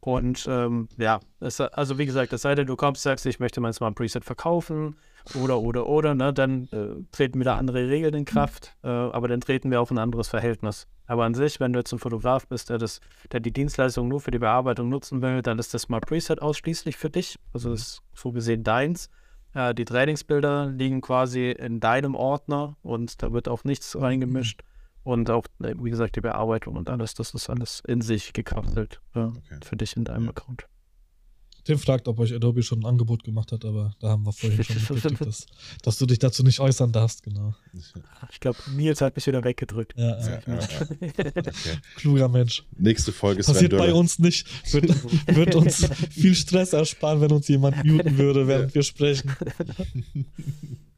Und ähm, ja, es, also wie gesagt, es sei denn, du kommst, sagst, ich möchte mal ein Preset verkaufen oder, oder, oder, ne, dann äh, treten wieder andere Regeln in Kraft, äh, aber dann treten wir auf ein anderes Verhältnis. Aber an sich, wenn du jetzt ein Fotograf bist, der, das, der die Dienstleistung nur für die Bearbeitung nutzen will, dann ist das Smart Preset ausschließlich für dich. Also das ist so gesehen deins. Äh, die Trainingsbilder liegen quasi in deinem Ordner und da wird auch nichts reingemischt. Und auch, äh, wie gesagt, die Bearbeitung und alles, das ist alles in sich gekapselt ja, okay. für dich in deinem ja. Account. Tim fragt, ob euch Adobe schon ein Angebot gemacht hat, aber da haben wir vorhin schon [LAUGHS] mitgekriegt, dass, dass, du dich dazu nicht äußern darfst, genau. Ich glaube, Nils hat mich wieder weggedrückt. Ja, ja, ja, [LAUGHS] [LAUGHS] okay. Kluger Mensch. Nächste Folge ist Passiert bei uns nicht. Wird, wird, uns viel Stress ersparen, wenn uns jemand muten würde, während wir sprechen.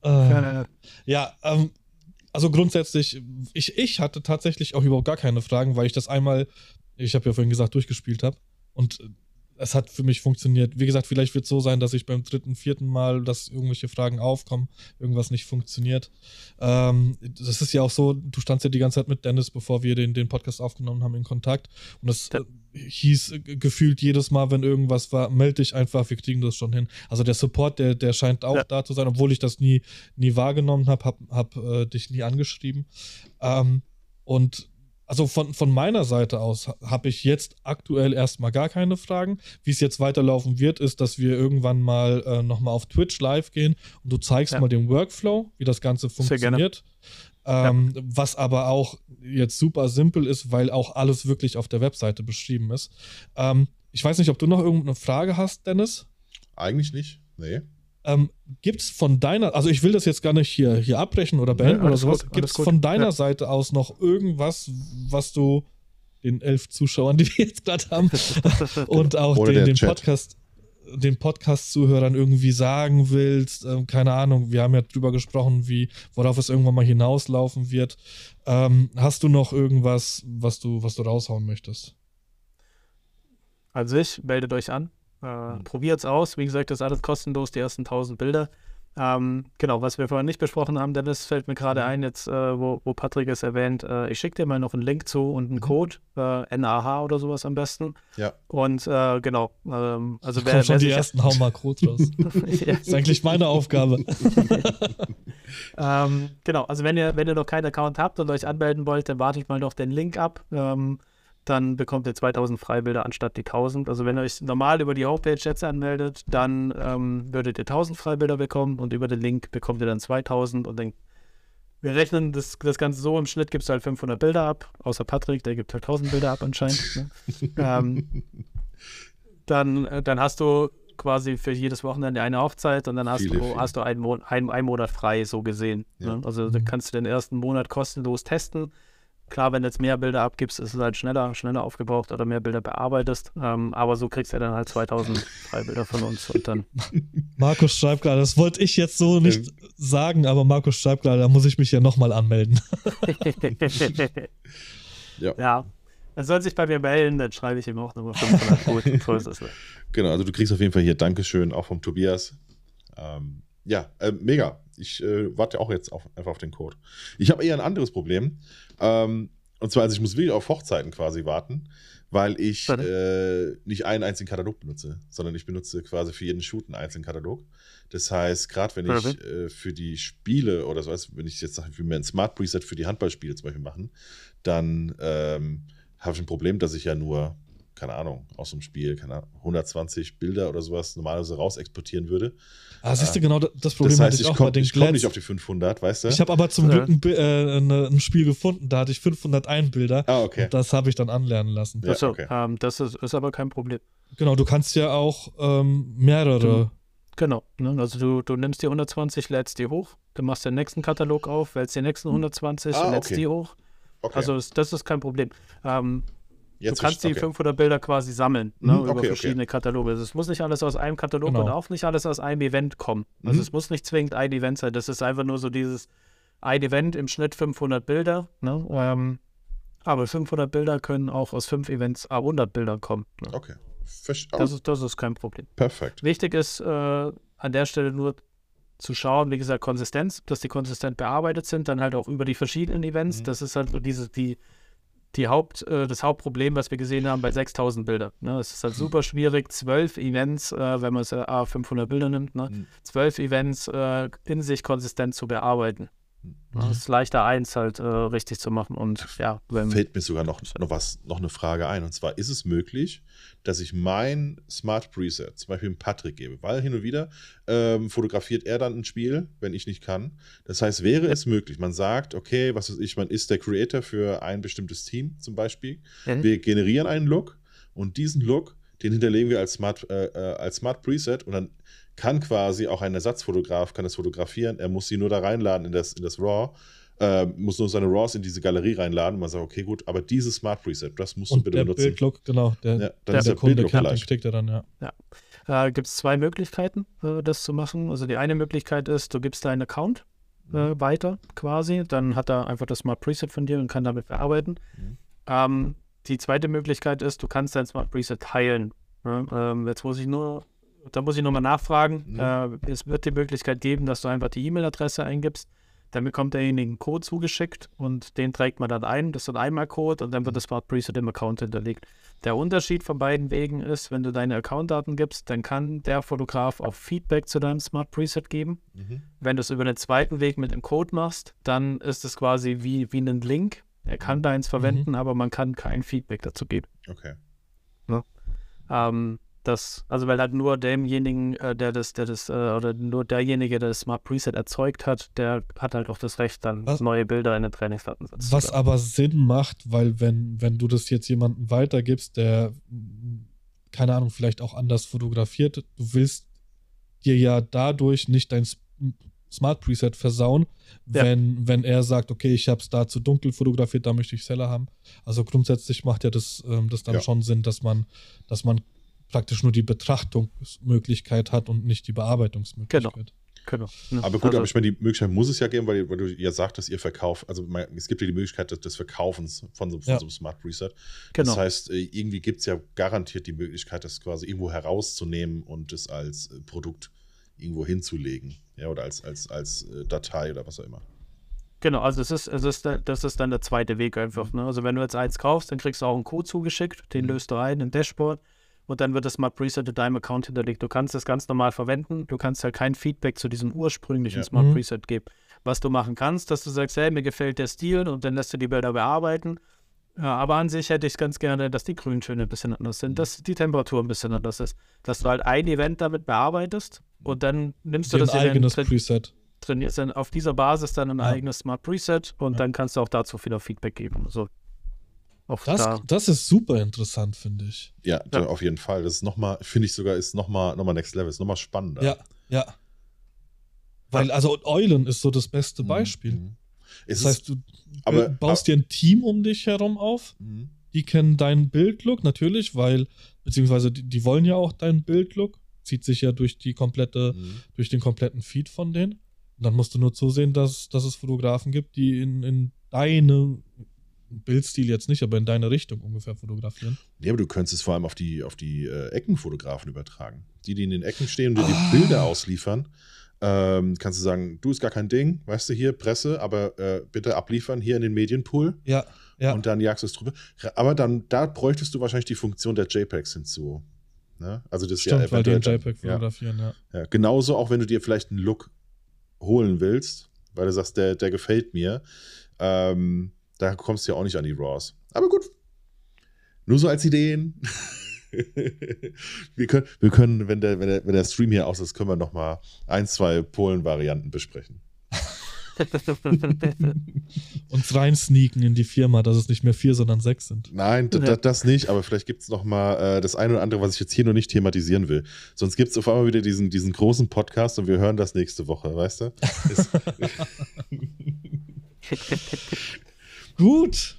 äh, ja, ähm, also grundsätzlich, ich, ich hatte tatsächlich auch überhaupt gar keine Fragen, weil ich das einmal, ich habe ja vorhin gesagt, durchgespielt habe. Und es hat für mich funktioniert. Wie gesagt, vielleicht wird es so sein, dass ich beim dritten, vierten Mal, dass irgendwelche Fragen aufkommen, irgendwas nicht funktioniert. Ähm, das ist ja auch so, du standst ja die ganze Zeit mit Dennis, bevor wir den, den Podcast aufgenommen haben, in Kontakt. Und das ja. hieß gefühlt jedes Mal, wenn irgendwas war, melde dich einfach, wir kriegen das schon hin. Also der Support, der, der scheint auch ja. da zu sein, obwohl ich das nie, nie wahrgenommen habe, habe hab, äh, dich nie angeschrieben. Ähm, und also von, von meiner Seite aus habe ich jetzt aktuell erstmal gar keine Fragen. Wie es jetzt weiterlaufen wird, ist, dass wir irgendwann mal äh, nochmal auf Twitch live gehen und du zeigst ja. mal den Workflow, wie das Ganze funktioniert. Ähm, ja. Was aber auch jetzt super simpel ist, weil auch alles wirklich auf der Webseite beschrieben ist. Ähm, ich weiß nicht, ob du noch irgendeine Frage hast, Dennis? Eigentlich nicht. Nee. Ähm, gibt es von deiner, also ich will das jetzt gar nicht hier, hier abbrechen oder beenden ja, oder sowas, gibt es von deiner ja. Seite aus noch irgendwas, was du den elf Zuschauern, [LAUGHS] die wir jetzt gerade haben, [LAUGHS] und auch den, den Podcast, den Podcast-Zuhörern irgendwie sagen willst, ähm, keine Ahnung, wir haben ja drüber gesprochen, wie, worauf es irgendwann mal hinauslaufen wird. Ähm, hast du noch irgendwas, was du, was du raushauen möchtest? An sich, meldet euch an. Äh, mhm. Probiert es aus. Wie gesagt, das ist alles kostenlos, die ersten 1000 Bilder. Ähm, genau, was wir vorhin nicht besprochen haben, Dennis, fällt mir gerade mhm. ein, jetzt, äh, wo, wo Patrick es erwähnt. Äh, ich schicke dir mal noch einen Link zu und einen mhm. Code, äh, NAH oder sowas am besten. Ja. Und äh, genau, ähm, also wer, schon wer die ersten Hau mal Code raus. ja. [LAUGHS] [LAUGHS] Ist eigentlich meine Aufgabe. [LAUGHS] ähm, genau, also wenn ihr, wenn ihr noch keinen Account habt und euch anmelden wollt, dann warte ich mal noch den Link ab. Ähm, dann bekommt ihr 2000 Freibilder anstatt die 1000. Also wenn ihr euch normal über die Homepage jetzt anmeldet, dann ähm, würdet ihr 1000 Freibilder bekommen und über den Link bekommt ihr dann 2000 und dann wir rechnen das, das Ganze so, im Schnitt gibt es halt 500 Bilder ab, außer Patrick, der gibt halt 1000 Bilder ab anscheinend. Ne? [LAUGHS] ähm, dann, äh, dann hast du quasi für jedes Wochenende eine Hochzeit und dann hast viele, du, viele. hast du einen, Mon einen, einen Monat frei, so gesehen. Ja. Ne? Also dann mhm. kannst du den ersten Monat kostenlos testen Klar, wenn du jetzt mehr Bilder abgibst, ist es halt schneller, schneller aufgebraucht oder mehr Bilder bearbeitest. Ähm, aber so kriegst du ja dann halt 2000 Freibilder von uns und dann. [LAUGHS] Markus schreibt gerade, das wollte ich jetzt so nicht ähm. sagen, aber Markus schreibt gerade, da muss ich mich ja nochmal anmelden. [LAUGHS] ja. ja. Er soll sich bei mir melden, dann schreibe ich ihm auch nochmal 500 Gut, [LAUGHS] so ist es. Genau, also du kriegst auf jeden Fall hier Dankeschön, auch vom Tobias. Ähm, ja, äh, mega. Ich äh, warte auch jetzt auf, einfach auf den Code. Ich habe eher ein anderes Problem. Ähm, und zwar, also ich muss wirklich auf Hochzeiten quasi warten, weil ich äh, nicht einen einzigen Katalog benutze, sondern ich benutze quasi für jeden Shoot einen einzelnen Katalog. Das heißt, gerade wenn ich äh, für die Spiele oder so, wenn ich jetzt sage, wir ein Smart Preset für die Handballspiele zum Beispiel machen, dann ähm, habe ich ein Problem, dass ich ja nur keine Ahnung, aus dem Spiel, keine Ahnung, 120 Bilder oder sowas normalerweise raus exportieren würde. Ah, siehst du, genau das Problem das heißt, ich, ich komm, Ich komme nicht auf die 500, weißt du? Ich habe aber zum ja. Glück ein, äh, ein, Spiel gefunden, da hatte ich 501 Bilder. Ah, okay. Und das habe ich dann anlernen lassen. Ja, Achso, okay. ähm, das ist, ist, aber kein Problem. Genau, du kannst ja auch ähm, mehrere. Du, genau, ne? also du, du nimmst die 120, lädst die hoch, du machst den nächsten Katalog auf, wählst die nächsten 120, ah, lädst okay. die hoch. Okay. Also das, das ist kein Problem. Ähm, Jetzt du kannst die okay. 500 Bilder quasi sammeln ne, mhm, okay, über verschiedene okay. Kataloge. Also es muss nicht alles aus einem Katalog genau. und auch nicht alles aus einem Event kommen. Also mhm. es muss nicht zwingend ein Event sein. Das ist einfach nur so dieses ein Event im Schnitt 500 Bilder. Ne? Ähm, aber 500 Bilder können auch aus fünf Events 100 Bilder kommen. Ne? Okay. Fisch das, ist, das ist kein Problem. Perfekt. Wichtig ist äh, an der Stelle nur zu schauen, wie gesagt, Konsistenz, dass die konsistent bearbeitet sind, dann halt auch über die verschiedenen Events. Mhm. Das ist halt so diese, die die Haupt, äh, das Hauptproblem, was wir gesehen haben bei 6000 Bildern. Ne? Es ist halt super schwierig, zwölf Events, äh, wenn man es äh, 500 Bilder nimmt, ne? Mhm. zwölf Events äh, in sich konsistent zu bearbeiten. Mhm. Es ist leichter, eins halt äh, richtig zu machen. Und ja, wenn, fällt mir sogar noch, noch was, noch eine Frage ein. Und zwar ist es möglich, dass ich mein Smart Preset zum Beispiel dem Patrick gebe, weil hin und wieder ähm, fotografiert er dann ein Spiel, wenn ich nicht kann. Das heißt, wäre es möglich, man sagt, okay, was weiß ich, man ist der Creator für ein bestimmtes Team zum Beispiel. Mhm. Wir generieren einen Look und diesen Look, den hinterlegen wir als Smart, äh, äh als Smart Preset und dann kann quasi auch ein Ersatzfotograf, kann das fotografieren, er muss sie nur da reinladen in das, in das RAW, äh, muss nur seine RAWs in diese Galerie reinladen. Man sagt, okay, gut, aber dieses Smart Preset, das musst du bitte der benutzen. Bildlook, genau, der, ja, dann der, ist der, der Kunde kriegt er dann, ja. ja. Da gibt es zwei Möglichkeiten, äh, das zu machen. Also die eine Möglichkeit ist, du gibst deinen Account äh, mhm. weiter quasi, dann hat er einfach das Smart Preset von dir und kann damit bearbeiten. Mhm. Ähm, die zweite Möglichkeit ist, du kannst dein Smart Preset teilen. Ja, ähm, jetzt muss ich nur da muss ich nochmal nachfragen. Mhm. Äh, es wird die Möglichkeit geben, dass du einfach die E-Mail-Adresse eingibst. Dann bekommt derjenige einen Code zugeschickt und den trägt man dann ein. Das ist ein Einmal-Code und dann wird mhm. das Smart Preset im Account hinterlegt. Der Unterschied von beiden Wegen ist, wenn du deine Account-Daten gibst, dann kann der Fotograf auch Feedback zu deinem Smart Preset geben. Mhm. Wenn du es über den zweiten Weg mit dem Code machst, dann ist es quasi wie, wie ein Link. Er kann mhm. deins verwenden, mhm. aber man kann kein Feedback dazu geben. Okay. Ne? Ähm, das, also weil halt nur demjenigen, äh, der das, der das, äh, oder nur derjenige, der das Smart Preset erzeugt hat, der hat halt auch das Recht, dann was, neue Bilder in den Trainingsdaten zu setzen. Was aber Sinn macht, weil wenn, wenn du das jetzt jemandem weitergibst, der, keine Ahnung, vielleicht auch anders fotografiert, du willst dir ja dadurch nicht dein Smart Preset versauen, ja. wenn, wenn er sagt, okay, ich habe es da zu dunkel fotografiert, da möchte ich Seller haben. Also grundsätzlich macht ja das, ähm, das dann ja. schon Sinn, dass man, dass man praktisch nur die Betrachtungsmöglichkeit hat und nicht die Bearbeitungsmöglichkeit. Genau. Genau. Aber gut, also, aber ich meine, die Möglichkeit muss es ja geben, weil, weil du ja sagtest, ihr verkauft, also man, es gibt ja die Möglichkeit des, des Verkaufens von so, von ja. so einem Smart Preset. Genau. Das heißt, äh, irgendwie gibt es ja garantiert die Möglichkeit, das quasi irgendwo herauszunehmen und es als äh, Produkt irgendwo hinzulegen. Ja, oder als, als, als äh, Datei oder was auch immer. Genau, also es ist, es ist, das ist dann der zweite Weg einfach. Ne? Also wenn du jetzt eins kaufst, dann kriegst du auch einen Code zugeschickt, den mhm. löst du ein in Dashboard und dann wird das Smart Preset in deinem Account hinterlegt. Du kannst das ganz normal verwenden. Du kannst halt kein Feedback zu diesem ursprünglichen ja. Smart mhm. Preset geben. Was du machen kannst, dass du sagst, hey, mir gefällt der Stil und dann lässt du die Bilder bearbeiten. Ja, aber an sich hätte ich ganz gerne, dass die Grüntöne ein bisschen anders sind, dass die Temperatur ein bisschen anders ist. Dass du halt ein Event damit bearbeitest und dann nimmst du das ein eigenes Event, Preset. trainierst dann auf dieser Basis dann ein ja. eigenes Smart Preset und ja. dann kannst du auch dazu wieder Feedback geben. Also das, da. das ist super interessant, finde ich. Ja, ja, auf jeden Fall. Das ist nochmal, finde ich sogar, ist nochmal noch mal Next Level, ist nochmal spannender. Ja, ja. Weil, also Eulen ist so das beste mhm, Beispiel. Mhm. Das heißt, du aber, baust aber, dir ein Team um dich herum auf. Mhm. Die kennen deinen Bildlook natürlich, weil, beziehungsweise die, die wollen ja auch deinen Bildlook. Zieht sich ja durch die komplette, mhm. durch den kompletten Feed von denen. Und dann musst du nur zusehen, dass, dass es Fotografen gibt, die in, in deine Bildstil jetzt nicht, aber in deine Richtung ungefähr fotografieren. Ja, aber du könntest es vor allem auf die, auf die äh, Eckenfotografen übertragen. Die, die in den Ecken stehen und dir ah. die Bilder ausliefern. Ähm, kannst du sagen, du ist gar kein Ding, weißt du, hier Presse, aber äh, bitte abliefern hier in den Medienpool. Ja, ja. Und dann jagst du es drüber. Aber dann, da bräuchtest du wahrscheinlich die Funktion der JPEGs hinzu. Ne? Also das Stimmt, ja weil die in JPEG fotografieren, ja. ja. Genauso auch, wenn du dir vielleicht einen Look holen willst, weil du sagst, der, der gefällt mir. Ähm, da kommst du ja auch nicht an die Raws. Aber gut. Nur so als Ideen. [LAUGHS] wir, können, wir können, wenn der, wenn, der, wenn der Stream hier aus ist, können wir noch mal ein, zwei Polen-Varianten besprechen. [LAUGHS] Uns rein sneaken in die Firma, dass es nicht mehr vier, sondern sechs sind. Nein, ja. das nicht, aber vielleicht gibt es noch mal äh, das eine oder andere, was ich jetzt hier noch nicht thematisieren will. Sonst gibt es auf einmal wieder diesen, diesen großen Podcast und wir hören das nächste Woche, weißt du? [LAUGHS] Gut.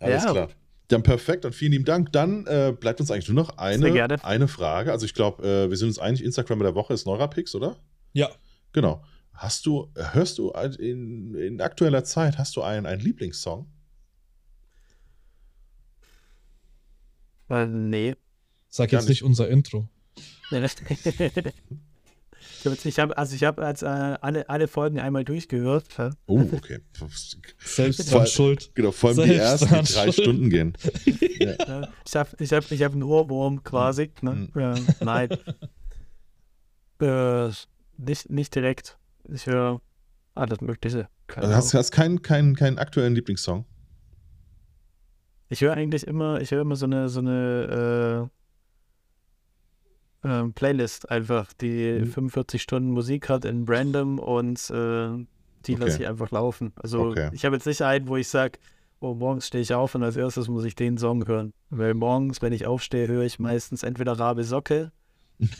Alles ja. klar. Dann perfekt und vielen lieben Dank. Dann äh, bleibt uns eigentlich nur noch eine, eine Frage. Also ich glaube, äh, wir sind uns eigentlich, Instagram der Woche ist Neurapix, oder? Ja. Genau. Hast du, hörst du in, in aktueller Zeit, hast du einen, einen Lieblingssong? Äh, nee. Sag jetzt nicht unser Intro. [LAUGHS] [LAUGHS] Ich habe also ich habe als äh, alle, alle Folgen einmal durchgehört. Oh, [LAUGHS] okay. Selbst dran schuld. Genau, vor allem Selbst die ersten, die drei schuld. Stunden gehen. [LAUGHS] ja. Ich habe ich hab, ich hab einen Ohrwurm quasi. Ne? Mhm. Nein. [LAUGHS] äh, nicht, nicht direkt. Ich höre alles Mögliche. also hast du hast keinen keinen keinen aktuellen Lieblingssong? Ich höre eigentlich immer, ich höre immer so eine, so eine äh, ähm, Playlist einfach, die mhm. 45 Stunden Musik hat in Random und äh, die okay. lasse ich einfach laufen. Also okay. ich habe jetzt nicht einen, wo ich sage, oh, morgens stehe ich auf und als erstes muss ich den Song hören. Weil morgens, wenn ich aufstehe, höre ich meistens entweder Rabe Socke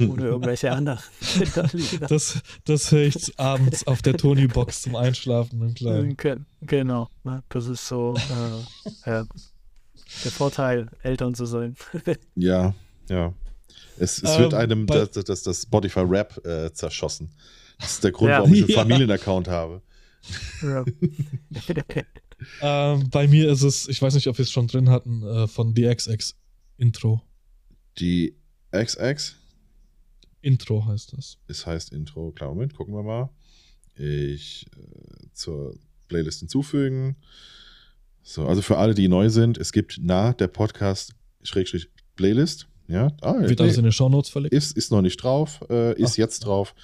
oder [LAUGHS] irgendwelche anderen [LAUGHS] Das, das höre ich abends auf der Tony-Box zum Einschlafen. Genau, ne? das ist so äh, [LAUGHS] ja, der Vorteil, Eltern zu sein. ja, ja. Es, es ähm, wird einem das, das, das Spotify Rap äh, zerschossen. Das ist der Grund, ja. warum ich einen [LAUGHS] ja. Familienaccount habe. Ja. [LAUGHS] ähm, bei mir ist es, ich weiß nicht, ob wir es schon drin hatten, äh, von The XX Intro. Die XX? Intro heißt das. Es heißt Intro. Klar, Moment, gucken wir mal. Ich äh, zur Playlist hinzufügen. So, also für alle, die neu sind, es gibt nach der Podcast Schrägstrich Playlist ja, ah, Wird alles in den Shownotes verlegt? Ist, ist noch nicht drauf, äh, ist Ach. jetzt drauf.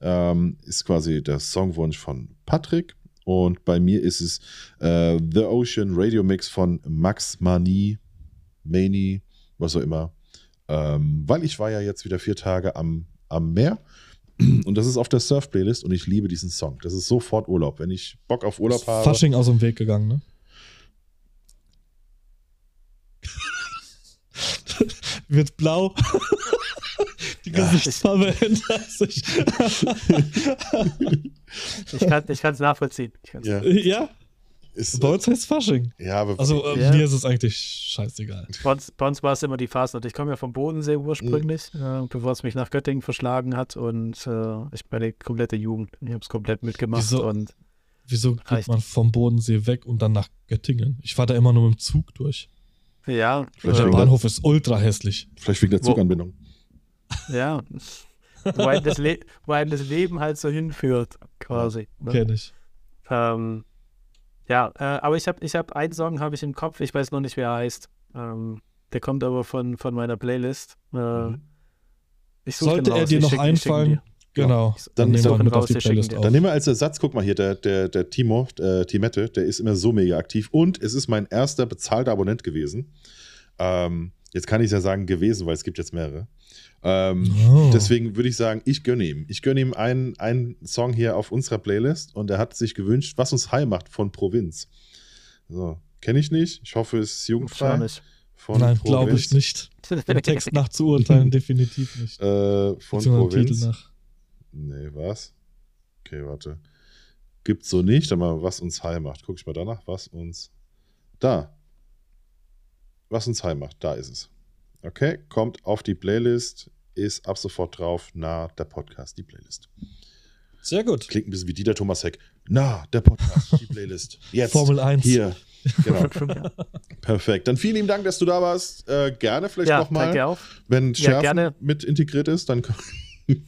Ähm, ist quasi der Songwunsch von Patrick. Und bei mir ist es äh, The Ocean Radio Mix von Max Mani, Mani, was auch immer. Ähm, weil ich war ja jetzt wieder vier Tage am, am Meer. [CLEARS THROAT] Und das ist auf der Surf-Playlist und ich liebe diesen Song. Das ist sofort Urlaub. Wenn ich Bock auf Urlaub habe. Fasching aus dem Weg gegangen, ne? Wird blau. [LAUGHS] die Gesichtsfarbe ändert sich. ich kann es nachvollziehen. Ich kann's ja. ja? Ist, bei uns heißt Fasching. Ja, aber also äh, ja. mir ist es eigentlich scheißegal. Bei uns, bei uns war es immer die Phase. Ich komme ja vom Bodensee ursprünglich, mhm. äh, bevor es mich nach Göttingen verschlagen hat und äh, ich meine komplette Jugend. Ich habe es komplett mitgemacht wieso, und wieso geht man vom Bodensee weg und dann nach Göttingen? Ich fahre da immer nur mit dem Zug durch. Ja. der Bahnhof ist ultra hässlich. Vielleicht wegen der Zuganbindung. Ja. wo, einem das wo einem das Leben halt so hinführt, quasi. Ne? Kenn ich. Ähm, ja, äh, aber ich habe ich hab einen Song habe ich im Kopf, ich weiß noch nicht, wie er heißt. Ähm, der kommt aber von, von meiner Playlist. Äh, mhm. Sollte er dir noch einfallen, genau. Dann, nehmen wir mit auf die Playlist auf. Dann nehmen wir als Ersatz, guck mal hier, der, der, der Timo, äh, Timette, der ist immer so mega aktiv und es ist mein erster bezahlter Abonnent gewesen. Ähm, jetzt kann ich es ja sagen gewesen, weil es gibt jetzt mehrere. Ähm, oh. Deswegen würde ich sagen, ich gönne ihm. Ich gönne ihm einen, einen Song hier auf unserer Playlist und er hat sich gewünscht, was uns heil macht von Provinz. So, kenne ich nicht. Ich hoffe, es ist jugendfrei. Nicht. Von Nein, glaube ich nicht. Den Text [LAUGHS] nach zu urteilen, definitiv nicht. Äh, von Provinz. Titel nach. Nee, was? Okay, warte. Gibt's so nicht, aber was uns heil macht. Guck ich mal danach, was uns. Da. Was uns heil macht, da ist es. Okay, kommt auf die Playlist ist ab sofort drauf. Na, der Podcast, die Playlist. Sehr gut. Klingt ein bisschen wie Dieter Thomas Heck. Na, der Podcast, die Playlist. Jetzt. Formel 1. Hier. Genau. Perfekt. Dann vielen lieben Dank, dass du da warst. Äh, gerne vielleicht ja, nochmal. Danke auch. Wenn Schärfen ja, mit integriert ist, dann. [LAUGHS]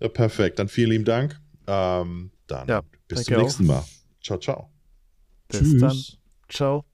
ja, perfekt. Dann vielen lieben Dank. Ähm, dann ja, bis zum nächsten auch. Mal. Ciao, ciao. Bis Tschüss. dann. Ciao.